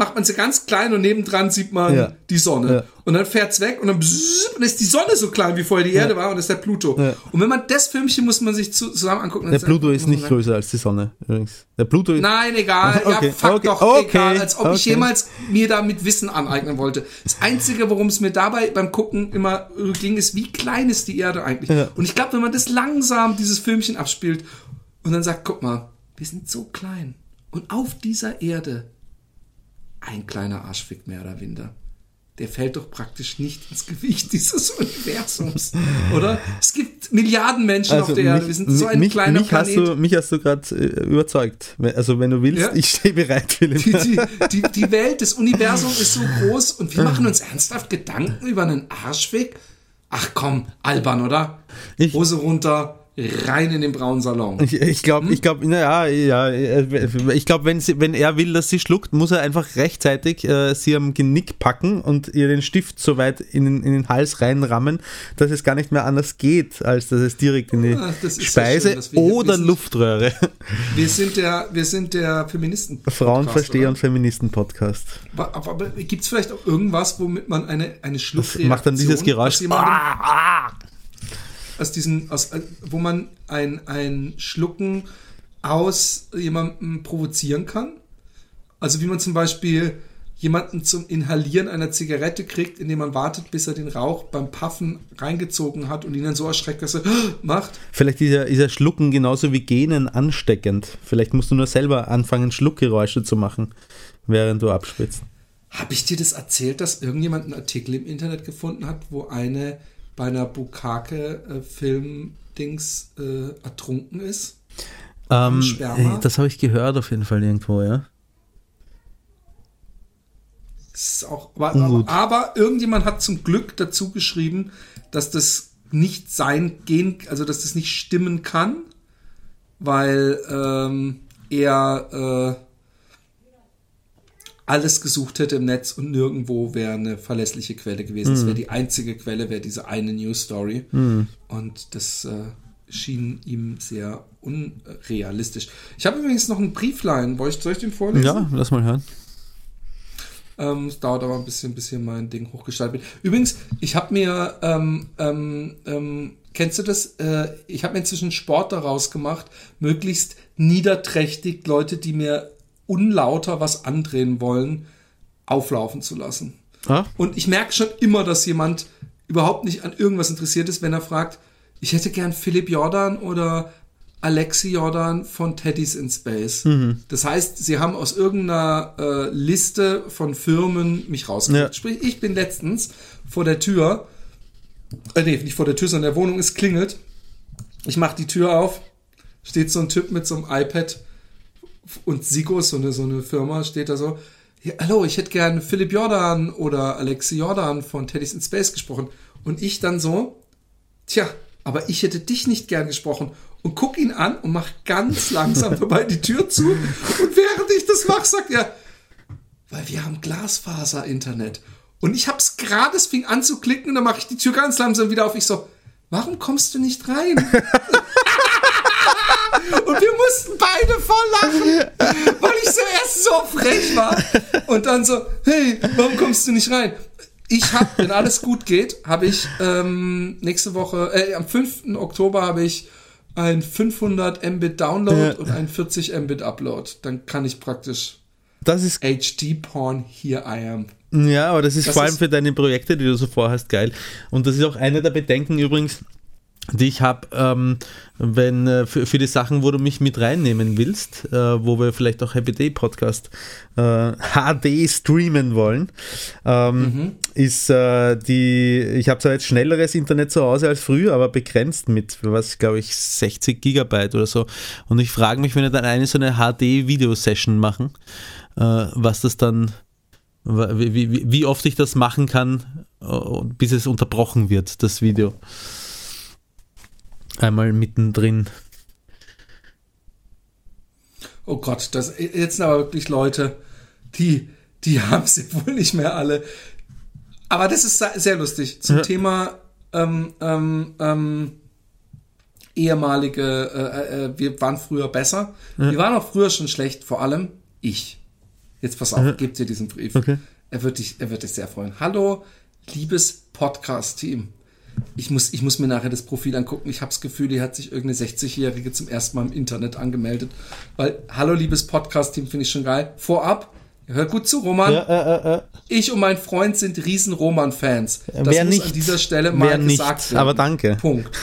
macht man sie ganz klein und nebendran sieht man Ja. die Sonne. Ja. Und dann fährt's weg und dann, bzzzt, und ist die Sonne so klein, wie vorher die Erde war und das ist der Pluto. Und wenn man das Filmchen muss man sich zu, zusammen angucken. Der Pluto ist nicht größer als die Sonne übrigens. Der Pluto ist. Nein, egal. Okay, ja, fuck okay, doch, okay, egal. Als ob ich jemals mir damit Wissen aneignen wollte. Das Einzige, worum es mir dabei beim Gucken immer ging, ist, wie klein ist die Erde eigentlich? Und ich glaube, wenn man das langsam, dieses Filmchen abspielt und dann sagt, guck mal, wir sind so klein. Und auf dieser Erde ein kleiner Arschfick mehr oder minder. Der fällt doch praktisch nicht ins Gewicht dieses Universums, oder? Es gibt Milliarden Menschen auf der Erde. Wir sind so ein mich, kleiner mich hast Planet. du, mich hast du gerade äh, überzeugt. Also wenn du willst, Ja. ich stehe bereit, Philipp. Die, die, die, die Welt, das Universum ist so groß und wir machen uns ernsthaft Gedanken über einen Arschweg. Ach komm, albern, oder? Ich- Hose runter, rein in den braunen Salon. Ich, glaube, Hm? ich glaube, naja, ja, äh, ich glaube, wenn, sie- wenn er will, dass sie schluckt, muss er einfach rechtzeitig äh, sie am Genick packen und ihr den Stift so weit in, den- in den Hals reinrammen, dass es gar nicht mehr anders geht, als dass es direkt in die Ah, das ja Speise schön, oder wissen- Luftröhre. Wir sind der, wir sind der Feministen. Frauenversteher und Feministen-Podcast. Aber, aber, aber gibt es vielleicht auch irgendwas, womit man eine, eine Schluckreaktion... macht dann dieses Geräusch. Aus diesen, aus, äh, wo man ein, ein Schlucken aus jemandem provozieren kann? Also wie man zum Beispiel jemanden zum Inhalieren einer Zigarette kriegt, indem man wartet, bis er den Rauch beim Puffen reingezogen hat und ihn dann so erschreckt, dass er macht. Vielleicht ist ja, ist ja Schlucken genauso wie Genen ansteckend. Vielleicht musst du nur selber anfangen, Schluckgeräusche zu machen, während du abspritzt. Habe ich dir das erzählt, dass irgendjemand einen Artikel im Internet gefunden hat, wo eine bei einer Bukake-Film-Dings äh, ertrunken ist? Ähm, äh, das habe ich gehört auf jeden Fall irgendwo, ja. Ist auch, aber, aber irgendjemand hat zum Glück dazu geschrieben, dass das nicht sein gehen, also dass das nicht stimmen kann, weil ähm, er äh, alles gesucht hätte im Netz und nirgendwo wäre eine verlässliche Quelle gewesen. Es wäre die einzige Quelle, wäre diese eine News Story. Und das äh, schien ihm sehr unrealistisch. Ich habe übrigens noch einen Brieflein. Soll ich, soll ich den vorlesen? Ja, lass mal hören. Ähm, es dauert aber ein bisschen, bis hier mein Ding hochgestaltet wird. Übrigens, ich habe mir, ähm, ähm, ähm, kennst du das? Äh, ich habe mir inzwischen Sport daraus gemacht, möglichst niederträchtig Leute, die mir unlauter was andrehen wollen, auflaufen zu lassen. Ah? Und ich merke schon immer, dass jemand überhaupt nicht an irgendwas interessiert ist, wenn er fragt, ich hätte gern Philipp Jordan oder Alexi Jordan von Teddy's in Space. Das heißt, sie haben aus irgendeiner äh, Liste von Firmen mich rausgekriegt. Ja. Sprich, ich bin letztens vor der Tür, äh, nee, nicht vor der Tür, sondern in der Wohnung, es klingelt. Ich mache die Tür auf, steht so ein Typ mit so einem iPad und Sigo, so eine, so eine Firma, steht da so, ja, hallo, ich hätte gern Philipp Jordan oder Alexi Jordan von Teddy's in Space gesprochen. Und ich dann so, tja, aber ich hätte dich nicht gern gesprochen. Und guck ihn an und mach ganz langsam dabei die Tür zu. Und während ich das mache, sagt er, weil wir haben Glasfaser-Internet. Und ich hab's gerade, es fing an zu klicken und dann mache ich die Tür ganz langsam wieder auf. Ich so, warum kommst du nicht rein? und wir mussten beide voll lachen, weil ich so erst so frech war. Und dann so, hey, warum kommst du nicht rein? Ich habe, wenn alles gut geht, habe ich ähm, nächste Woche, äh, am 5. Oktober habe ich ein 500 Mbit Download Ja. und ein 40 Mbit Upload. Dann kann ich praktisch Das ist, HD-Porn, here I am. ja, aber das ist Das vor allem ist- für deine Projekte, die du so vorhast, geil. Und das ist auch eine der Bedenken übrigens, die ich habe, ähm, wenn äh, für, für die Sachen, wo du mich mit reinnehmen willst, äh, wo wir vielleicht auch Happy Day Podcast äh, HD streamen wollen, ähm, ist äh, die, ich habe zwar jetzt schnelleres Internet zu Hause als früher, aber begrenzt mit, was glaube ich, 60 Gigabyte oder so. Und ich frage mich, wenn wir dann eine so eine HD-Video-Session machen, äh, was das dann, wie, wie, wie oft ich das machen kann, äh, bis es unterbrochen wird, das Video. Einmal mittendrin. Oh Gott, das jetzt sind aber wirklich Leute, die, die haben sie wohl nicht mehr alle. Aber das ist se- sehr lustig. Zum Ja. Thema ähm, ähm, ähm, ehemalige, äh, äh, wir waren früher besser. Wir waren auch früher schon schlecht, vor allem ich. Jetzt pass auf, gebt dir diesen Brief. Okay. Er wird dich, er wird dich sehr freuen. Hallo, liebes Podcast-Team. Ich muss, ich muss mir nachher das Profil angucken. Ich habe das Gefühl, hier hat sich irgendeine 60-Jährige zum ersten Mal im Internet angemeldet. Weil, hallo, liebes Podcast-Team, finde ich schon geil. Vorab, hört gut zu, Roman. äh, äh, Ich und mein Freund sind riesen Roman-Fans. Das Wer muss nicht? an dieser Stelle mal Wer nicht? gesagt werden. Aber danke. Punkt.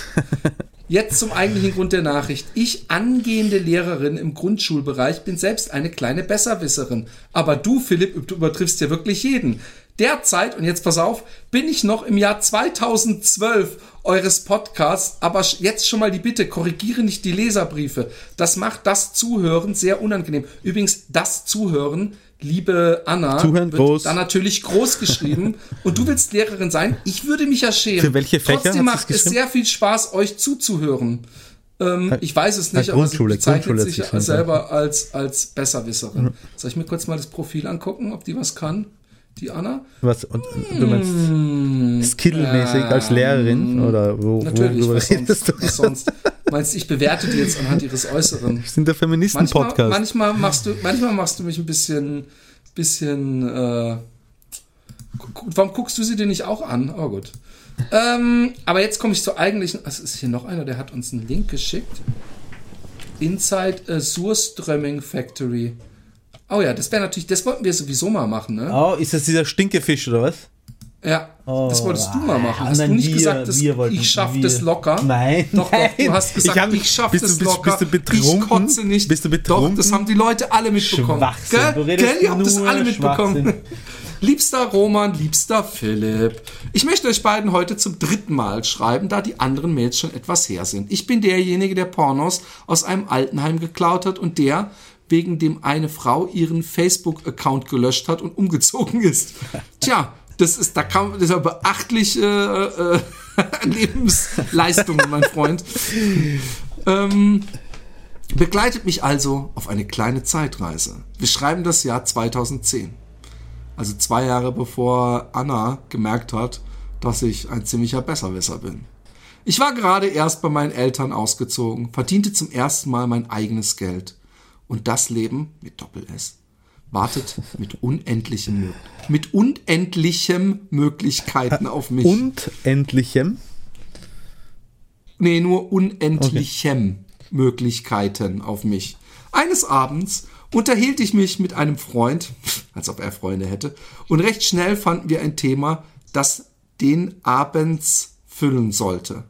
Jetzt zum eigentlichen Grund der Nachricht. Ich, angehende Lehrerin im Grundschulbereich, bin selbst eine kleine Besserwisserin. Aber du, Philipp, du übertriffst ja wirklich jeden. Derzeit, und jetzt pass auf, bin ich noch im Jahr 2012 eures Podcasts, aber jetzt schon mal die Bitte, korrigiere nicht die Leserbriefe. Das macht das Zuhören sehr unangenehm. Übrigens, das Zuhören, liebe Anna, Zuhören wird groß. dann natürlich groß geschrieben. und du willst Lehrerin sein. Ich würde mich ja schämen. Für welche Fächer Trotzdem macht es sehr viel Spaß, euch zuzuhören. Ähm, ich weiß es nicht, aber sie Grundschule, bezeichnet sich selber als, als Besserwisserin. Soll ich mir kurz mal das Profil angucken, ob die was kann? Die Anna? Was, und, du meinst skillmäßig als Lehrerin? Oder wo, Hm. Natürlich, worüber was redest sonst, du? was sonst? Meinst ich bewerte die jetzt anhand ihres Äußeren? Wir sind der Manchmal, Feministen-Podcast. manchmal, machst du, manchmal machst du mich ein bisschen, bisschen, äh, warum guckst du sie dir nicht auch an? Oh gut. Ähm, aber jetzt komme ich zur eigentlichen, es ist hier noch einer, der hat uns einen Link geschickt. Inside a Surströmming Factory. Oh ja, das wäre natürlich, das wollten wir sowieso mal machen, ne? Oh, ist das dieser Stinkefisch oder was? Ja, das wolltest du mal machen. ah, Hast du nicht wir- gesagt, dass ich schaffe das locker? Nein, Doch, nein. doch, du hast gesagt, Ich hab- ich, schaffe das locker. bist du betrunken? Ich kotze nicht. Bist du Doch, betrunken? das haben die Leute alle mitbekommen. Schwachsinn, Gell? Gell? Ihr habt das alle mitbekommen. Liebster Roman, liebster Philipp, ich möchte euch beiden heute zum dritten Mal schreiben, da die anderen Mails schon etwas her sind. Ich bin derjenige, der Pornos aus einem Altenheim geklaut hat und der, wegen dem eine Frau ihren Facebook-Account gelöscht hat und umgezogen ist. Tja, das ist, da kam, das ist eine beachtliche äh, Lebensleistung, mein Freund. Ähm, begleitet mich also auf eine kleine Zeitreise. Wir schreiben das Jahr 2010. Also zwei Jahre bevor Anna gemerkt hat, dass ich ein ziemlicher Besserwisser bin. Ich war gerade erst bei meinen Eltern ausgezogen, verdiente zum ersten Mal mein eigenes Geld. Und das Leben mit Doppel-S wartet mit unendlichen, mit unendlichem Möglichkeiten auf mich. Und endlichem. Nee, nur unendlichem Möglichkeiten auf mich. Eines Abends unterhielt ich mich mit einem Freund, als ob er Freunde hätte, und recht schnell fanden wir ein Thema, das den abends füllen sollte.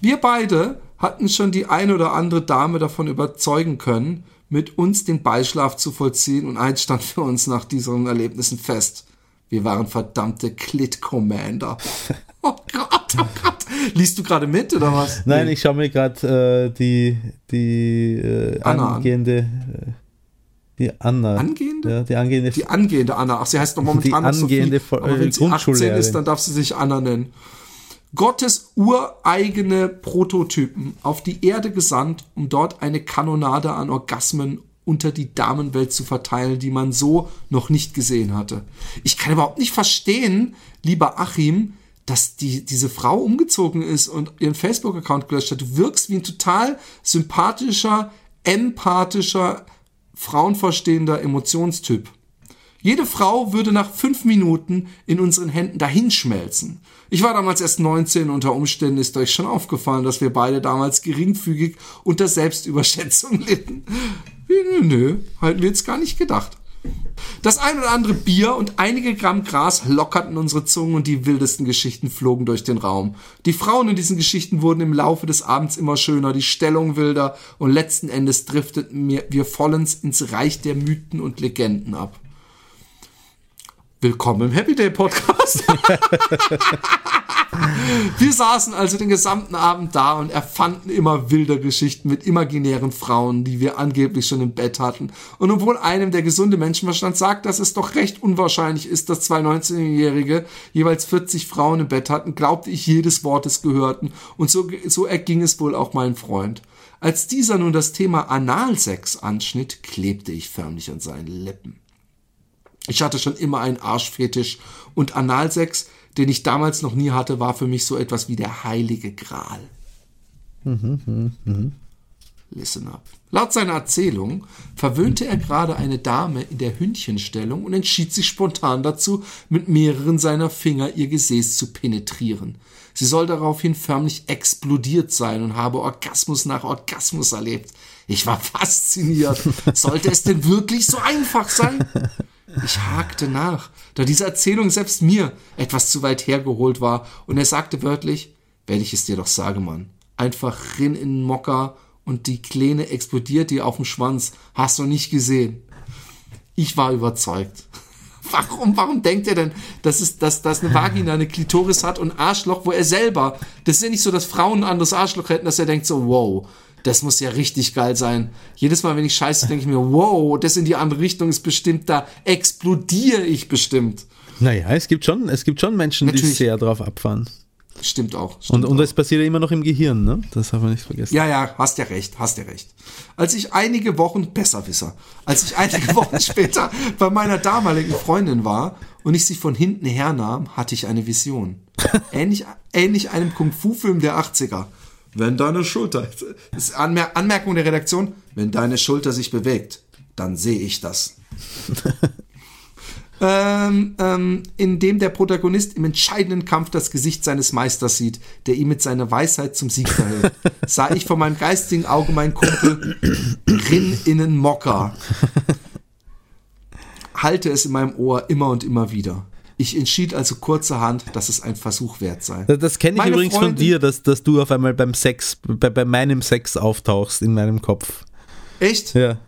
Wir beide hatten schon die ein oder andere Dame davon überzeugen können, mit uns den Beischlaf zu vollziehen und eins stand für uns nach diesen Erlebnissen fest. Wir waren verdammte Clit-Commander. Oh Gott, oh Gott. Liest du gerade mit oder was? Nein, ich schaue mir gerade äh, die, die äh, Anna an. angehende. Äh, die Anna. Angehende? Ja, die angehende. Die angehende Anna. Ach, sie heißt doch momentan Die noch angehende Sophie. Aber wenn sie 18 Grundschullehrerin. ist, dann darf sie sich Anna nennen. Gottes ureigene Prototypen auf die Erde gesandt, um dort eine Kanonade an Orgasmen unter die Damenwelt zu verteilen, die man so noch nicht gesehen hatte. Ich kann überhaupt nicht verstehen, lieber Achim, dass die, diese Frau umgezogen ist und ihren Facebook-Account gelöscht hat. Du wirkst wie ein total sympathischer, empathischer, frauenverstehender Emotionstyp. Jede Frau würde nach fünf Minuten in unseren Händen dahinschmelzen. Ich war damals erst 19, unter Umständen ist euch schon aufgefallen, dass wir beide damals geringfügig unter Selbstüberschätzung litten. Nö, nö, halten wir jetzt gar nicht gedacht. Das ein oder andere Bier und einige Gramm Gras lockerten unsere Zungen und die wildesten Geschichten flogen durch den Raum. Die Frauen in diesen Geschichten wurden im Laufe des Abends immer schöner, die Stellung wilder und letzten Endes drifteten wir wir vollends ins Reich der Mythen und Legenden ab. Willkommen im Happy Day Podcast. Wir saßen also den gesamten Abend da und erfanden immer wilder Geschichten mit imaginären Frauen, die wir angeblich schon im Bett hatten. Und obwohl einem der gesunde Menschenverstand sagt, dass es doch recht unwahrscheinlich ist, dass zwei 19-Jährige jeweils 40 Frauen im Bett hatten, glaubte ich jedes Wort des Gehörten. Und so, so erging es wohl auch meinem Freund. Als dieser nun das Thema Analsex anschnitt, klebte ich förmlich an seinen Lippen. Ich hatte schon immer einen Arschfetisch und Analsex, den ich damals noch nie hatte, war für mich so etwas wie der heilige Gral. Listen up. Laut seiner Erzählung verwöhnte er gerade eine Dame in der Hündchenstellung und entschied sich spontan dazu, mit mehreren seiner Finger ihr Gesäß zu penetrieren. Sie soll daraufhin förmlich explodiert sein und habe Orgasmus nach Orgasmus erlebt. Ich war fasziniert. Sollte es denn wirklich so einfach sein? Ich hakte nach, da diese Erzählung selbst mir etwas zu weit hergeholt war, und er sagte wörtlich, wenn ich es dir doch sage, Mann, einfach rin in den Mocker und die Kleine explodiert dir auf dem Schwanz, hast du nicht gesehen. Ich war überzeugt. Warum, warum denkt er denn, dass, es, dass, dass eine Vagina eine Klitoris hat und Arschloch, wo er selber, das ist ja nicht so, dass Frauen ein anderes Arschloch hätten, dass er denkt so, wow, das muss ja richtig geil sein. Jedes Mal, wenn ich scheiße, denke ich mir, wow, das in die andere Richtung ist bestimmt, da explodiere ich bestimmt. Naja, es gibt schon, es gibt schon Menschen, die Natürlich. sehr drauf abfahren. Stimmt auch. Und, Stimmt und auch. es passiert ja immer noch im Gehirn, ne? Das darf man nicht vergessen. Ja, ja, hast ja recht, hast ja recht. Als ich einige Wochen, Besserwisser, als ich einige Wochen später bei meiner damaligen Freundin war und ich sie von hinten hernahm, hatte ich eine Vision. Ähnlich, ähnlich einem Kung-Fu-Film der 80er. Wenn deine Schulter, ist Anmer Anmerkung der Redaktion, wenn deine Schulter sich bewegt, dann sehe ich das. ähm, ähm, in dem der Protagonist im entscheidenden Kampf das Gesicht seines Meisters sieht, der ihm mit seiner Weisheit zum Sieg verhilft, sah ich vor meinem geistigen Auge meinen Kumpel Rin innen Mocker. Halte es in meinem Ohr immer und immer wieder. Ich entschied also kurzerhand, dass es ein Versuch wert sei. Das, kenne ich Meine übrigens von Freundin- dir, dass, dass du auf einmal beim Sex, bei, bei meinem Sex auftauchst in meinem Kopf. Echt? Ja.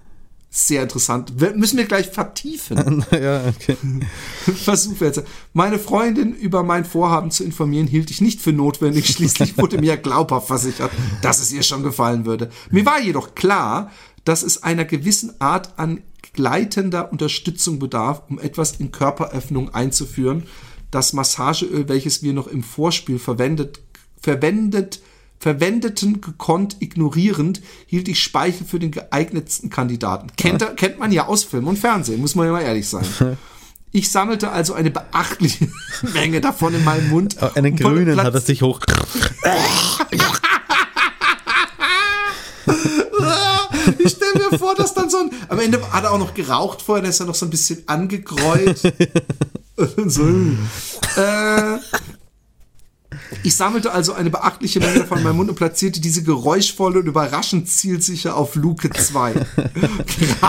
Sehr interessant. Wir- Müssen wir gleich vertiefen. ja, okay. Versuch wert sein. Meine Freundin über mein Vorhaben zu informieren, hielt ich nicht für notwendig. Schließlich wurde mir glaubhaft versichert, dass es ihr schon gefallen würde. Mir war jedoch klar, dass es einer gewissen Art an gleitender Unterstützung bedarf, um etwas in Körperöffnung einzuführen. Das Massageöl, welches wir noch im Vorspiel verwendet, verwendet, verwendeten gekonnt ignorierend, hielt ich Speichel für den geeignetsten Kandidaten. Kennt, er- kennt man ja aus Film und Fernsehen, muss man ja mal ehrlich sein. Ich sammelte also eine beachtliche Menge davon in meinem Mund. Einen grünen Platz- hat er sich hoch. Ich stelle mir vor, dass dann so ein. Am Ende hat er auch noch geraucht vorher, da ist er noch so ein bisschen angegräut. Und so. Äh, ich sammelte also eine beachtliche Menge davon in meinem Mund und platzierte diese geräuschvolle und überraschend zielsicher auf Luke 2.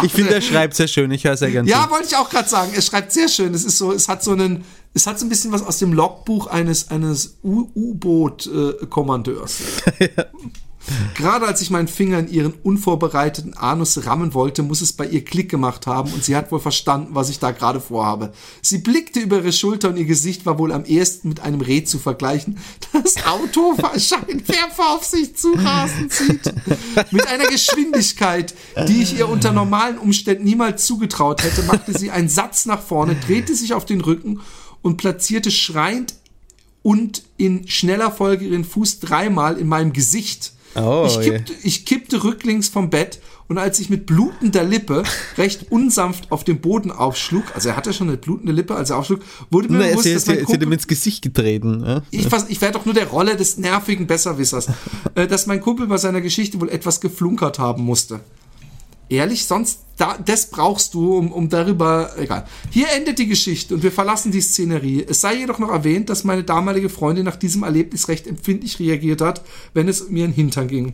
Ich finde, er schreibt sehr schön. Ich höre sehr gerne Ja, wollte ich auch gerade sagen. Er schreibt sehr schön. Es ist so, es hat so einen, es hat so ein bisschen was aus dem Logbuch eines eines U-Boot-Kommandeurs. Gerade als ich meinen Finger in ihren unvorbereiteten Anus rammen wollte, muss es bei ihr Klick gemacht haben und sie hat wohl verstanden, was ich da gerade vorhabe. Sie blickte über ihre Schulter und ihr Gesicht war wohl am ehesten mit einem Reh zu vergleichen, das Auto Scheinwerfer auf sich zu rasen zieht. Mit einer Geschwindigkeit, die ich ihr unter normalen Umständen niemals zugetraut hätte, machte sie einen Satz nach vorne, drehte sich auf den Rücken und platzierte schreiend und in schneller Folge ihren Fuß dreimal in meinem Gesicht. Oh, ich, kippte, ich kippte rücklings vom Bett und als ich mit blutender Lippe recht unsanft auf dem Boden aufschlug, also er hatte schon eine blutende Lippe, als er aufschlug, wurde mir Nein, bewusst, sie, dass sie, mein sie Kumpel, ins Gesicht getreten. Ja? ich, vers- ich wäre doch nur der Rolle des nervigen Besserwissers, äh, dass mein Kumpel bei seiner Geschichte wohl etwas geflunkert haben musste. Ehrlich, sonst, da, das brauchst du, um, um darüber, egal. Hier endet die Geschichte und wir verlassen die Szenerie. Es sei jedoch noch erwähnt, dass meine damalige Freundin nach diesem Erlebnis recht empfindlich reagiert hat, wenn es um ihren Hintern ging.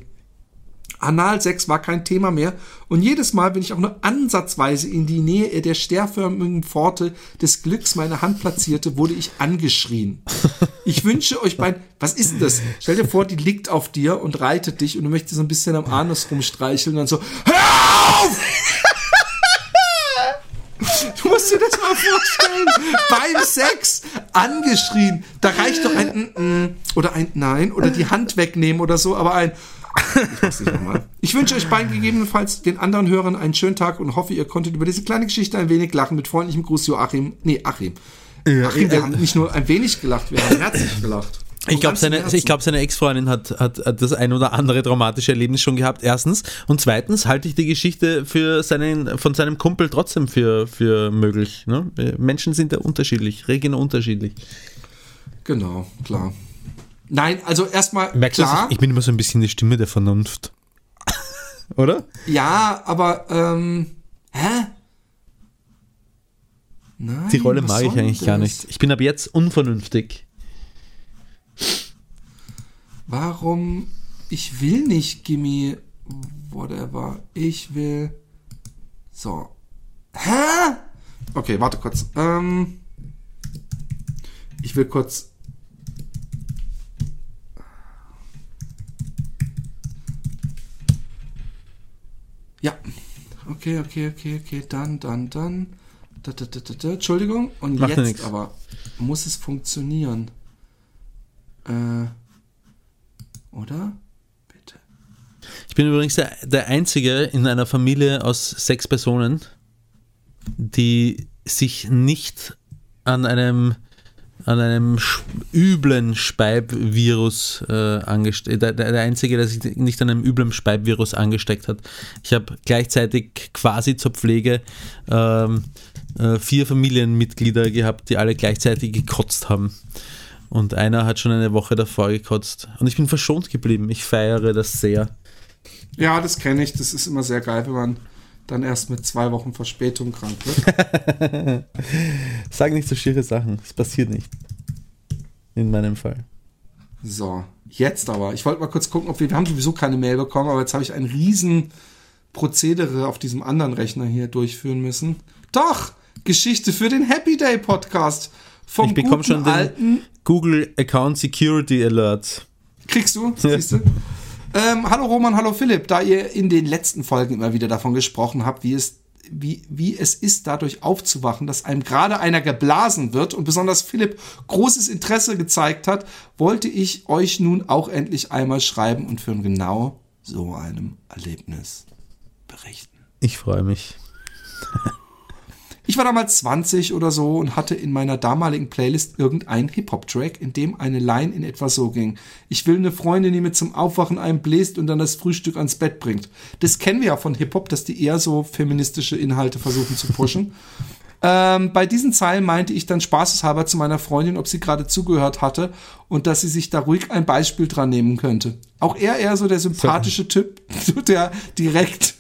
Analsex war kein Thema mehr und jedes Mal, wenn ich auch nur ansatzweise in die Nähe der sternförmigen Pforte des Glücks meine Hand platzierte, wurde ich angeschrien. Ich wünsche euch beiden, was ist denn das? Stell dir vor, die liegt auf dir und reitet dich und du möchtest so ein bisschen am Anus rumstreicheln und dann so, hör auf! Du musst dir das mal vorstellen. Beim Sex angeschrien. Da reicht doch ein mm, mm oder ein Nein oder die Hand wegnehmen oder so, aber ein ich mach's nicht nochmal. Ich wünsche euch beiden gegebenenfalls den anderen Hörern einen schönen Tag und hoffe, ihr konntet über diese kleine Geschichte ein wenig lachen. Mit freundlichem Gruß, Joachim. Nee, Achim. Achim, wir haben nicht nur ein wenig gelacht, wir haben herzlich gelacht. Ich glaube, seine, ich glaub, seine Ex-Freundin hat, hat, hat das ein oder andere traumatische Erlebnis schon gehabt, erstens. Und zweitens halte ich die Geschichte für seinen, von seinem Kumpel trotzdem für, für möglich. Ne? Menschen sind ja unterschiedlich, regeln unterschiedlich. Genau, klar. Nein, also erstmal Merkst du, klar. dass ich, ich bin immer so ein bisschen die Stimme der Vernunft. Oder? Ja, aber ähm, hä? Nein, Die Rolle mag ich eigentlich gar das? nicht. Ich bin ab jetzt unvernünftig. Warum? Ich will nicht Gimme whatever. Ich will. So. Hä? Okay, warte kurz. Ähm, ich will kurz. Ja. Okay, okay, okay, okay. Dann, dann, dann. Da, da, da, da, da. Entschuldigung. Und Macht jetzt aber muss es funktionieren. Äh. Oder? Bitte. Ich bin übrigens der, der Einzige in einer Familie aus sechs Personen, die sich nicht an einem an einem üblen Speibvirus äh, angesteckt. Der, der, Einzige, der sich nicht an einem üblen Speibvirus angesteckt hat. Ich habe gleichzeitig quasi zur Pflege ähm, äh, vier Familienmitglieder gehabt, die alle gleichzeitig gekotzt haben. Und einer hat schon eine Woche davor gekotzt. Und ich bin verschont geblieben. Ich feiere das sehr. Ja, das kenne ich. Das ist immer sehr geil, wenn man dann erst mit zwei Wochen Verspätung krank wird. Sag nicht so schiere Sachen. Es passiert nicht. In meinem Fall. So, jetzt aber. Ich wollte mal kurz gucken, ob wir, wir haben sowieso keine Mail bekommen, aber jetzt habe ich ein riesen Prozedere auf diesem anderen Rechner hier durchführen müssen. Doch! Geschichte für den Happy Day Podcast. Vom ich bekomme schon den Google Account Security Alert. Kriegst du? Siehst du? Ähm, hallo Roman, hallo Philipp. Da ihr in den letzten Folgen immer wieder davon gesprochen habt, wie es, wie, wie es ist, dadurch aufzuwachen, dass einem gerade einer geblasen wird und besonders Philipp großes Interesse gezeigt hat, wollte ich euch nun auch endlich einmal schreiben und von genau so einem Erlebnis berichten. Ich freue mich. Ich war damals 20 oder so und hatte in meiner damaligen Playlist irgendeinen Hip-Hop-Track, in dem eine Line in etwa so ging. Ich will eine Freundin, die mir zum Aufwachen einbläst und dann das Frühstück ans Bett bringt. Das kennen wir ja von Hip-Hop, dass die eher so feministische Inhalte versuchen zu pushen. ähm, bei diesen Zeilen meinte ich dann spaßeshalber zu meiner Freundin, ob sie gerade zugehört hatte und dass sie sich da ruhig ein Beispiel dran nehmen könnte. Auch er eher so der sympathische Typ, der direkt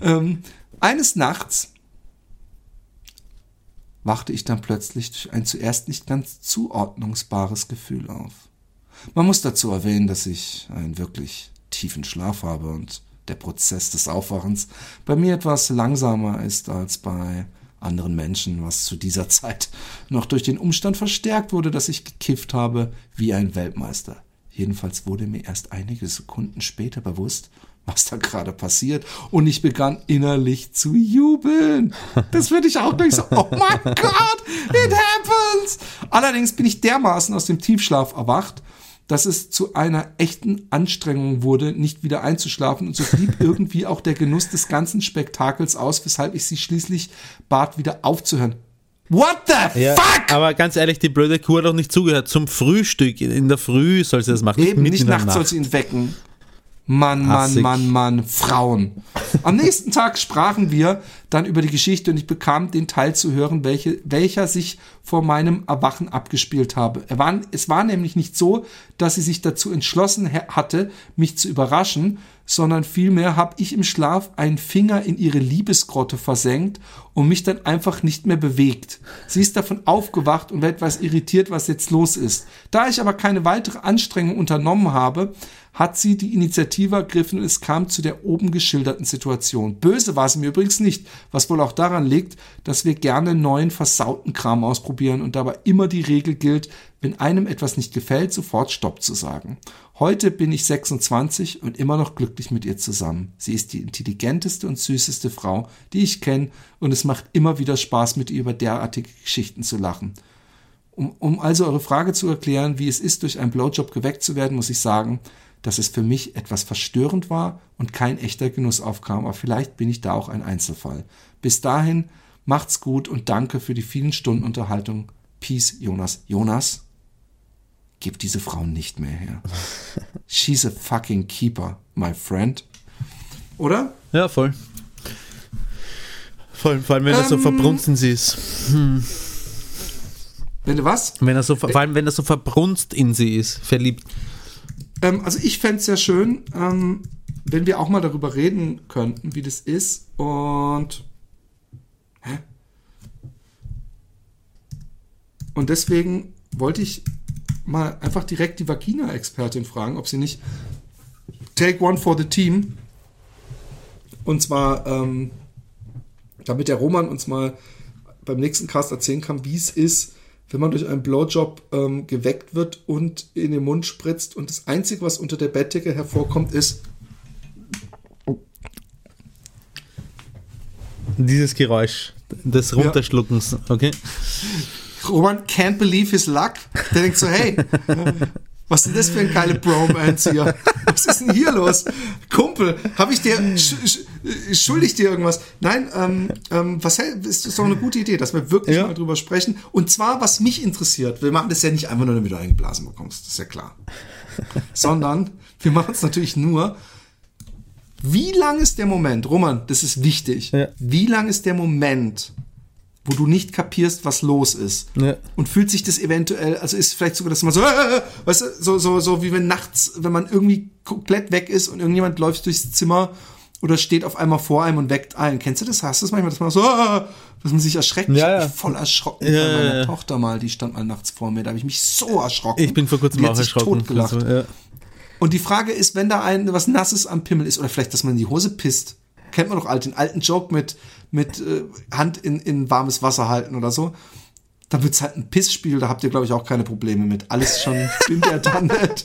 ähm, eines Nachts wachte ich dann plötzlich durch ein zuerst nicht ganz zuordnungsbares Gefühl auf. Man muss dazu erwähnen, dass ich einen wirklich tiefen Schlaf habe und der Prozess des Aufwachens bei mir etwas langsamer ist als bei anderen Menschen, was zu dieser Zeit noch durch den Umstand verstärkt wurde, dass ich gekifft habe wie ein Weltmeister. Jedenfalls wurde mir erst einige Sekunden später bewusst, was da gerade passiert. Und ich begann innerlich zu jubeln. Das würde ich auch gleich so, oh mein Gott, it happens. Allerdings bin ich dermaßen aus dem Tiefschlaf erwacht, dass es zu einer echten Anstrengung wurde, nicht wieder einzuschlafen. Und so blieb irgendwie auch der Genuss des ganzen Spektakels aus, weshalb ich sie schließlich bat, wieder aufzuhören. What the ja, fuck? Aber ganz ehrlich, die blöde Kuh hat doch nicht zugehört. Zum Frühstück in der Früh soll sie das machen. Eben, nicht, nicht nachts soll sie ihn wecken. Mann, Mann, Mann, Mann, Frauen. Am nächsten Tag sprachen wir dann über die Geschichte und ich bekam den Teil zu hören, welche, welcher sich vor meinem Erwachen abgespielt habe. Er war, es war nämlich nicht so, dass sie sich dazu entschlossen hatte, mich zu überraschen, sondern vielmehr habe ich im Schlaf einen Finger in ihre Liebesgrotte versenkt und mich dann einfach nicht mehr bewegt. Sie ist davon aufgewacht und war etwas irritiert, was jetzt los ist. Da ich aber keine weitere Anstrengung unternommen habe, hat sie die Initiative ergriffen und es kam zu der oben geschilderten Situation. Böse war sie mir übrigens nicht, was wohl auch daran liegt, dass wir gerne neuen versauten Kram ausprobieren und dabei immer die Regel gilt, wenn einem etwas nicht gefällt, sofort Stopp zu sagen. Heute bin ich 26 und immer noch glücklich mit ihr zusammen. Sie ist die intelligenteste und süßeste Frau, die ich kenne und es macht immer wieder Spaß, mit ihr über derartige Geschichten zu lachen. Um, um also eure Frage zu erklären, wie es ist, durch einen Blowjob geweckt zu werden, muss ich sagen, dass es für mich etwas verstörend war und kein echter Genuss aufkam, aber vielleicht bin ich da auch ein Einzelfall. Bis dahin, macht's gut und danke für die vielen Stunden Unterhaltung. Peace, Jonas. Jonas, gib diese Frau nicht mehr her. She's a fucking keeper, my friend. Oder? Ja, voll. Voll, vor allem, wenn ähm, er so verbrunst in sie ist. Hm. Wenn du was? Wenn er so, vor allem, wenn er so verbrunst in sie ist, verliebt. Ähm, also ich fände es ja schön, ähm, wenn wir auch mal darüber reden könnten, wie das ist. Und. Hä? Und deswegen wollte ich mal einfach direkt die Vagina-Expertin fragen, ob sie nicht Take One for the Team. Und zwar, ähm, damit der Roman uns mal beim nächsten Cast erzählen kann, wie es ist, wenn man durch einen Blowjob ähm, geweckt wird und in den Mund spritzt und das Einzige, was unter der Bettdecke hervorkommt, ist dieses Geräusch des Runterschluckens, okay? Roman can't believe his luck. Der denkt so, hey, was ist das für ein geile Bromance hier? Was ist denn hier los? Kumpel, habe ich dir, sch, sch, schuldig dir irgendwas? Nein, ähm, ähm, was ist, ist doch eine gute Idee, dass wir wirklich Ja. mal drüber sprechen. Und zwar, was mich interessiert. Wir machen das ja nicht einfach nur, damit du eingeblasen bekommst, das ist ja klar. Sondern wir machen es natürlich nur, wie lang ist der Moment, Roman, das ist wichtig, Ja. wie lang ist der Moment, wo du nicht kapierst, was los ist? Ja. Und fühlt sich das eventuell, also ist vielleicht sogar, dass man so, äh, äh, weißt du, so, so, so wie wenn nachts, wenn man irgendwie komplett weg ist und irgendjemand läuft durchs Zimmer oder steht auf einmal vor einem und weckt ein. Kennst du das? Hast du das manchmal, dass man so, äh, dass man sich erschreckt? Ja, Ich ja. hab mich voll erschrocken Ja, bei meiner. Tochter mal, die stand mal nachts vor mir, da habe ich mich so erschrocken. Ich bin vor kurzem Die auch erschrocken. totgelacht. Ja. Und die Frage ist, wenn da ein was Nasses am Pimmel ist oder vielleicht, dass man in die Hose pisst, kennt man doch alt, den alten Joke mit mit äh, Hand in, in warmes Wasser halten oder so. Da wird's halt ein Pissspiel, da habt ihr, glaube ich, auch keine Probleme mit. Alles schon bin der dann nicht.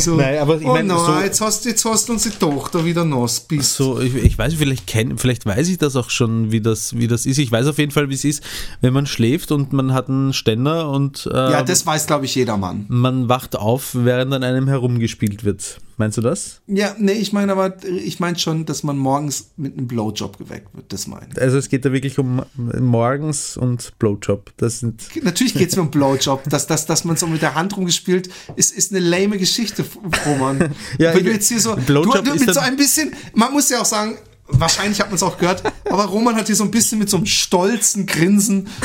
So, Nein, aber ich oh mein, nein, so- jetzt hast jetzt hast du unsere Tochter wieder nass bist. So, ich, ich weiß, vielleicht kenn, vielleicht weiß ich das auch schon, wie das, wie das ist. Ich weiß auf jeden Fall, wie es ist, wenn man schläft und man hat einen Ständer und äh, Ja, das weiß, glaube ich, jeder Mann. man wacht auf, während an einem herumgespielt wird. Meinst du das? Ja, nee, ich meine aber, ich meine schon, dass man morgens mit einem Blowjob geweckt wird. Das meine ich. Also es geht da wirklich um morgens und Blowjob. Das sind Natürlich geht's mir um Blowjob. Dass, dass, dass man so mit der Hand rumgespielt, ist, ist eine lame Geschichte, Roman. Ja, Wenn du jetzt hier so, du, Blowjob du ist mit so ein bisschen, man muss ja auch sagen, wahrscheinlich hat man es auch gehört, aber Roman hat hier so ein bisschen mit so einem stolzen Grinsen.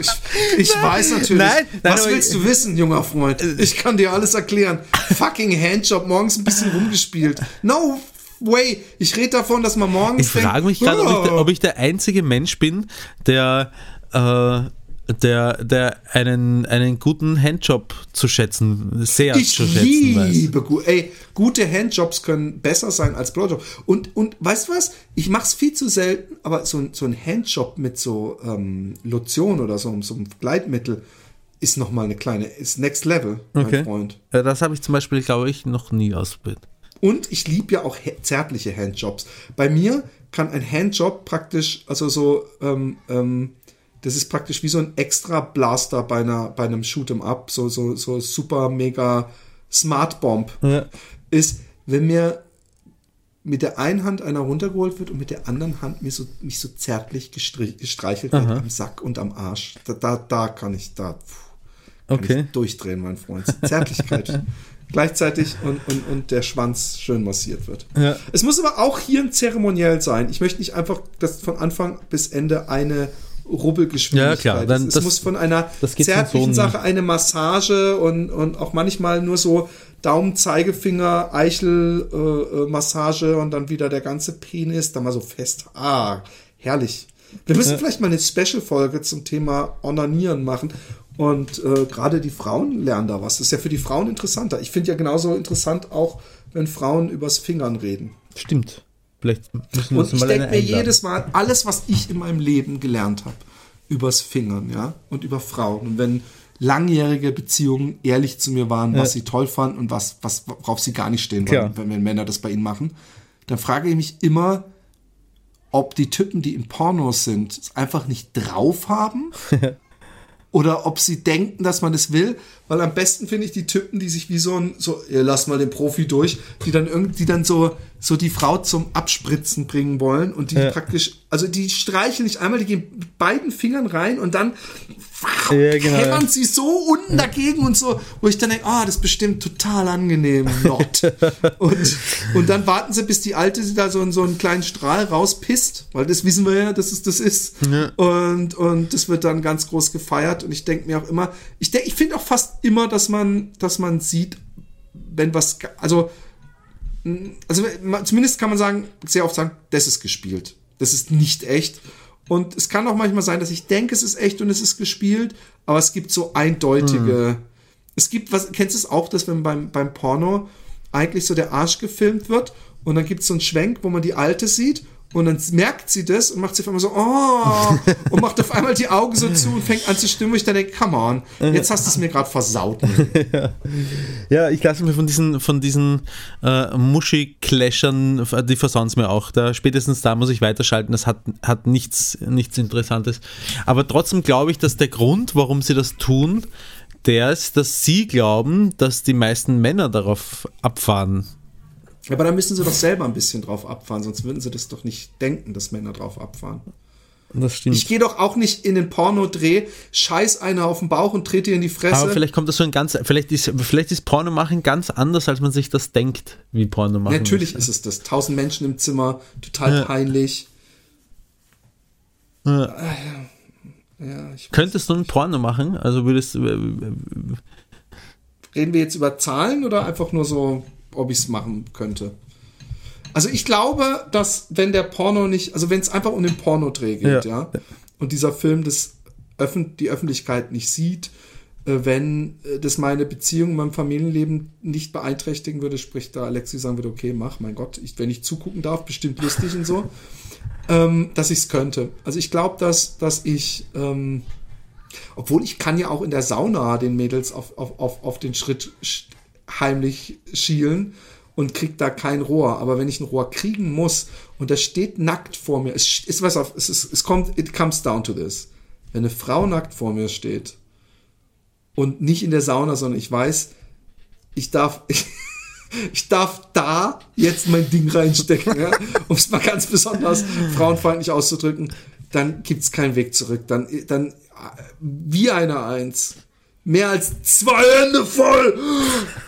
Ich, ich weiß natürlich. Nein, nein, Was willst du wissen, junger Freund? Ich kann dir alles erklären. Fucking Handjob, morgens ein bisschen rumgespielt. No way. Ich rede davon, dass man morgens Ich frage mich gerade, ob, ich der- ob ich der einzige Mensch bin, der, äh, der, der einen, einen guten Handjob zu schätzen, sehr Ich zu schätzen weiß. liebe gu ey, gute Handjobs können besser sein als Blowjob. Und, und weißt du was? Ich mach's viel zu selten, aber so, ein- so ein Handjob mit so ähm, Lotion oder so, so einem Gleitmittel ist nochmal eine kleine, ist Next Level, mein Okay. Freund. Ja, Das habe ich zum Beispiel, glaube ich, noch nie ausprobiert. Und ich liebe ja auch zärtliche Handjobs. Bei mir kann ein Handjob praktisch, also so, ähm, ähm, das ist praktisch wie so ein extra Blaster bei einer, bei einem Shoot'em Up, so, so, so super mega Smart Bomb. Ja. Ist, wenn mir mit der einen Hand einer runtergeholt wird und mit der anderen Hand mir so, mich so zärtlich gestreichelt wird am Sack und am Arsch. Da, da, da kann ich, da, pff, kann Okay. ich durchdrehen, mein Freund. Zärtlichkeit. Gleichzeitig und, und, und der Schwanz schön massiert wird. Ja. Es muss aber auch hier ein Zeremoniell sein. Ich möchte nicht einfach, dass von Anfang bis Ende eine Rubbelgeschwindigkeit Ja, klar, dann. Es das- muss von einer zärtlichen so Sache eine Massage und, und auch manchmal nur so Daumen, Zeigefinger, Eichel, äh, äh, Massage und dann wieder der ganze Penis, dann mal so fest. Ah, herrlich. Wir müssen vielleicht mal eine Special-Folge zum Thema Onanieren machen. Und äh, gerade die Frauen lernen da was. Das ist ja für die Frauen interessanter. Ich finde ja genauso interessant auch, wenn Frauen übers Fingern reden. Stimmt. Vielleicht müssen wir Und uns ich mal denke eine mir jedes Mal, alles, was ich in meinem Leben gelernt habe, übers Fingern, ja, und über Frauen. Und wenn langjährige Beziehungen ehrlich zu mir waren, was sie toll fanden und was, was, worauf sie gar nicht stehen wollen, wenn, wenn Männer das bei ihnen machen, dann frage ich mich immer, ob die Typen, die in Pornos sind, es einfach nicht drauf haben? Oder ob sie denken, dass man es will, weil am besten finde ich die Typen, die sich wie so ein, so, ihr lasst mal den Profi durch, die dann irgendwie dann so, so die Frau zum Abspritzen bringen wollen und die praktisch, also die streicheln nicht einmal, die gehen mit beiden Fingern rein und dann Ja, genau, hämmern ja. sie so unten dagegen und so, wo ich dann denke, ah, das ist bestimmt total angenehm, not. und, und dann warten sie, bis die Alte sie da so, in so einen kleinen Strahl rauspisst, weil das wissen wir ja, dass es das ist. Und, und das wird dann ganz groß gefeiert und ich denke mir auch immer, ich denke, ich finde auch fast immer, dass man, dass man sieht, wenn was, also, also zumindest kann man sagen, sehr oft sagen, das ist gespielt. Das ist nicht echt. Und es kann auch manchmal sein, dass ich denke, es ist echt und es ist gespielt, aber es gibt so eindeutige. Es gibt, was, kennst du es auch, dass wenn beim, beim Porno eigentlich so der Arsch gefilmt wird und dann gibt es so einen Schwenk, wo man die Alte sieht und dann merkt sie das und macht sie auf einmal so, oh, und macht auf einmal die Augen so zu und fängt an zu stimmen, wo ich dann denke, come on, jetzt hast du es mir gerade versaut. Ja, ich lasse mir von diesen, von diesen äh, Muschi-Clashern, die versauen es mir auch. Da, spätestens da muss ich weiterschalten. Das hat, hat nichts, nichts Interessantes. Aber trotzdem glaube ich, dass der Grund, warum sie das tun, der ist, dass sie glauben, dass die meisten Männer darauf abfahren. Aber da müssen sie doch selber ein bisschen drauf abfahren, sonst würden sie das doch nicht denken, dass Männer drauf abfahren. Das stimmt. Ich gehe doch auch nicht in den Pornodreh, scheiß einer auf den Bauch und trete ihr in die Fresse. Aber vielleicht kommt das so ein ganz, vielleicht ist, vielleicht ist Porno machen ganz anders, als man sich das denkt, wie Porno machen. Natürlich ist. es das. Tausend Menschen im Zimmer, total Ja. peinlich. Ja. Ja, ich, Könntest du ein Porno machen? Also würdest du. reden wir jetzt über Zahlen oder einfach nur so, ob ich es machen könnte? Also ich glaube, dass wenn der Porno nicht, also wenn es einfach um den Pornodreh geht, ja, Ja. und dieser Film das Öffn die Öffentlichkeit nicht sieht, äh, wenn äh, das meine Beziehung, mein Familienleben nicht beeinträchtigen würde, sprich da Alexi sagen würde, okay, mach, mein Gott, ich, wenn ich zugucken darf, bestimmt lustig und so, ähm, dass ich es könnte. Also ich glaube, dass, dass ich, ähm, obwohl ich kann ja auch in der Sauna den Mädels auf, auf, auf, auf den Schritt sch heimlich schielen und krieg da kein Rohr. Aber wenn ich ein Rohr kriegen muss und das steht nackt vor mir, es ist was auf, es ist, es kommt, it comes down to this. Wenn eine Frau nackt vor mir steht und nicht in der Sauna, sondern ich weiß, ich darf, ich darf da jetzt mein Ding reinstecken, ja? um es mal ganz besonders frauenfeindlich auszudrücken, dann gibt's keinen Weg zurück. Dann, dann äh, wie eine Eins. Mehr als zwei Hände voll.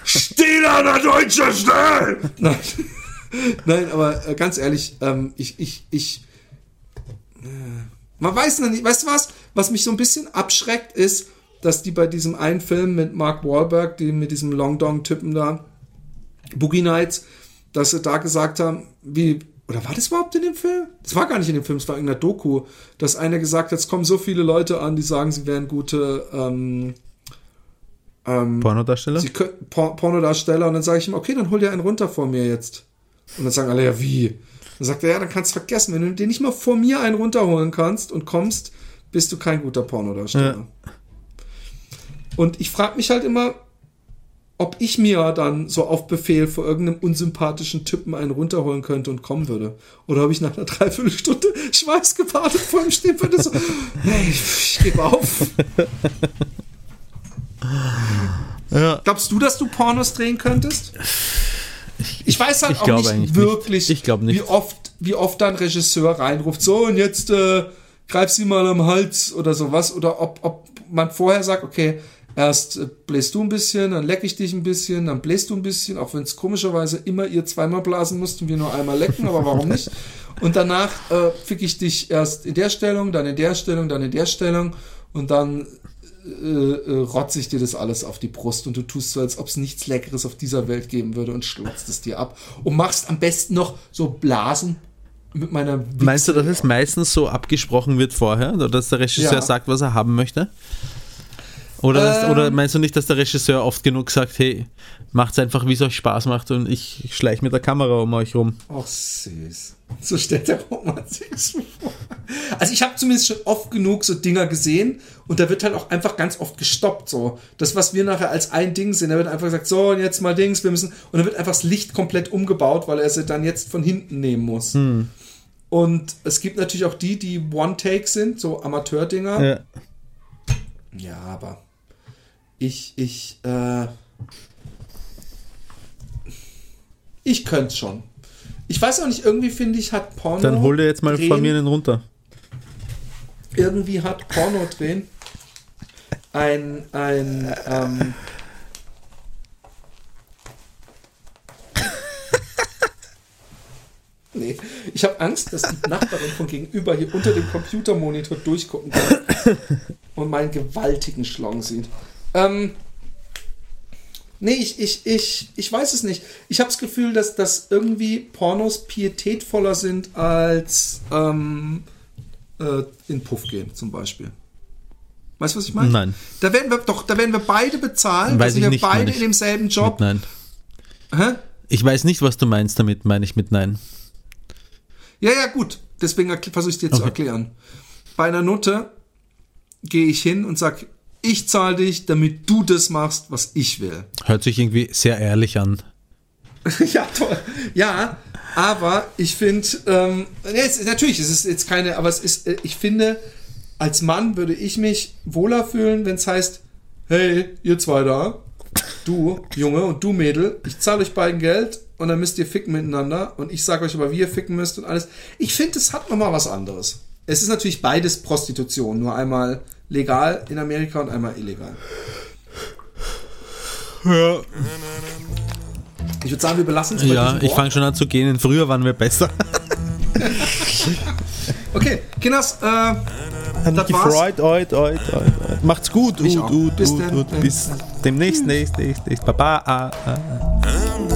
Steh da, der Deutsche, schnell! Nein, Nein aber äh, ganz ehrlich, ähm, ich, ich, ich, äh, man weiß noch nicht, weißt du was? Was mich so ein bisschen abschreckt, ist, dass die bei diesem einen Film mit Mark Wahlberg, die mit diesem Long Dong-Typen da, Boogie Nights, dass sie da gesagt haben, wie, oder war das überhaupt in dem Film? Das war gar nicht in dem Film, es war in irgendeiner Doku, dass einer gesagt hat, es kommen so viele Leute an, die sagen, sie wären gute ähm, ähm, Pornodarsteller? sie Por Pornodarsteller und dann sage ich ihm, okay, dann hol dir einen runter vor mir jetzt. Und dann sagen alle, ja, wie? Dann sagt er, ja, dann kannst du vergessen, wenn du dir nicht mal vor mir einen runterholen kannst und kommst, bist du kein guter Pornodarsteller. Und ich frage mich halt immer, ob ich mir dann so auf Befehl vor irgendeinem unsympathischen Typen einen runterholen könnte und kommen würde. Oder ob ich nach einer Dreiviertelstunde schweißgebadet vor ihm stehen würde, so, hey, ich gebe auf. Ja. Glaubst du, dass du Pornos drehen könntest? Ich weiß halt ich auch nicht wirklich, nicht. Ich nicht. wie oft, wie oft da ein Regisseur reinruft, so und jetzt äh, greif sie mal am Hals oder sowas, oder ob, ob man vorher sagt, okay, erst äh, bläst du ein bisschen, dann leck ich dich ein bisschen, dann bläst du ein bisschen, auch wenn es komischerweise immer ihr zweimal blasen müsst und wir nur einmal lecken, aber warum nicht? Und danach äh, fick ich dich erst in der Stellung, dann in der Stellung, dann in der Stellung und dann äh, äh, rotze ich dir das alles auf die Brust und du tust so, als ob es nichts Leckeres auf dieser Welt geben würde und schlotzt es dir ab und machst am besten noch so Blasen mit meiner Wichse. Meinst du, dass es meistens so abgesprochen wird vorher, oder dass der Regisseur Ja. sagt, was er haben möchte? Oder, Ähm. oder meinst du nicht, dass der Regisseur oft genug sagt, hey, macht's einfach, wie es euch Spaß macht und ich schleich mit der Kamera um euch rum? Ach, süß. So stellt der Roman sich's vor. Also ich habe zumindest schon oft genug so Dinger gesehen und da wird halt auch einfach ganz oft gestoppt so. Das, was wir nachher als ein Ding sehen, da wird einfach gesagt, so und jetzt mal Dings, wir müssen, und dann wird einfach das Licht komplett umgebaut, weil er sie dann jetzt von hinten nehmen muss. Und es gibt natürlich auch die, die One-Take sind, so Amateur-Dinger. Ja. Ja, aber ich, ich, äh, ich könnte schon. Ich weiß auch nicht, irgendwie finde ich, hat Porno. Dann hol dir jetzt mal von mir einen runter. Irgendwie hat Porno drehen ein, ein, ähm, Nee, ich habe Angst, dass die Nachbarin von gegenüber hier unter dem Computermonitor durchgucken kann und meinen gewaltigen Schlong sieht. Ähm, nee, ich, ich, ich, ich weiß es nicht. Ich habe das Gefühl, dass, dass irgendwie Pornos pietätvoller sind als ähm, äh, in Puff gehen zum Beispiel. Weißt du, was ich meine? Nein. Da werden wir doch, da werden wir beide bezahlen, Weiß da sind ich wir nicht, beide in demselben Job. Nein. Hä? Ich weiß nicht, was du meinst damit, meine ich mit Nein. Ja, ja, gut. Deswegen versuche ich dir zu Okay. erklären. Bei einer Nutte gehe ich hin und sag, ich zahle dich, damit du das machst, was ich will. Hört sich irgendwie sehr ehrlich an. ja, toll. Ja, aber ich finde, ähm, es, natürlich, es ist jetzt keine, aber es ist, äh, ich finde, als Mann würde ich mich wohler fühlen, wenn es heißt, hey, ihr zwei da, du Junge und du Mädel, ich zahle euch beiden Geld und dann müsst ihr ficken miteinander und ich sage euch aber, wie ihr ficken müsst und alles. Ich finde, es hat nochmal was anderes. Es ist natürlich beides Prostitution, nur einmal legal in Amerika und einmal illegal. Ja, Ich würde sagen, wir belassen es bei ja ich fange schon an zu gehen. Früher waren wir besser. Okay, Kinders, äh, Hat mich Das war's. gefreut. Oid, oid, oid, oid. Macht's gut. Mich Ut, auch. ut, Bis ut, ut. Bis demnächst. Nächst, nächst, nächst. Baba. ah, ah, ah.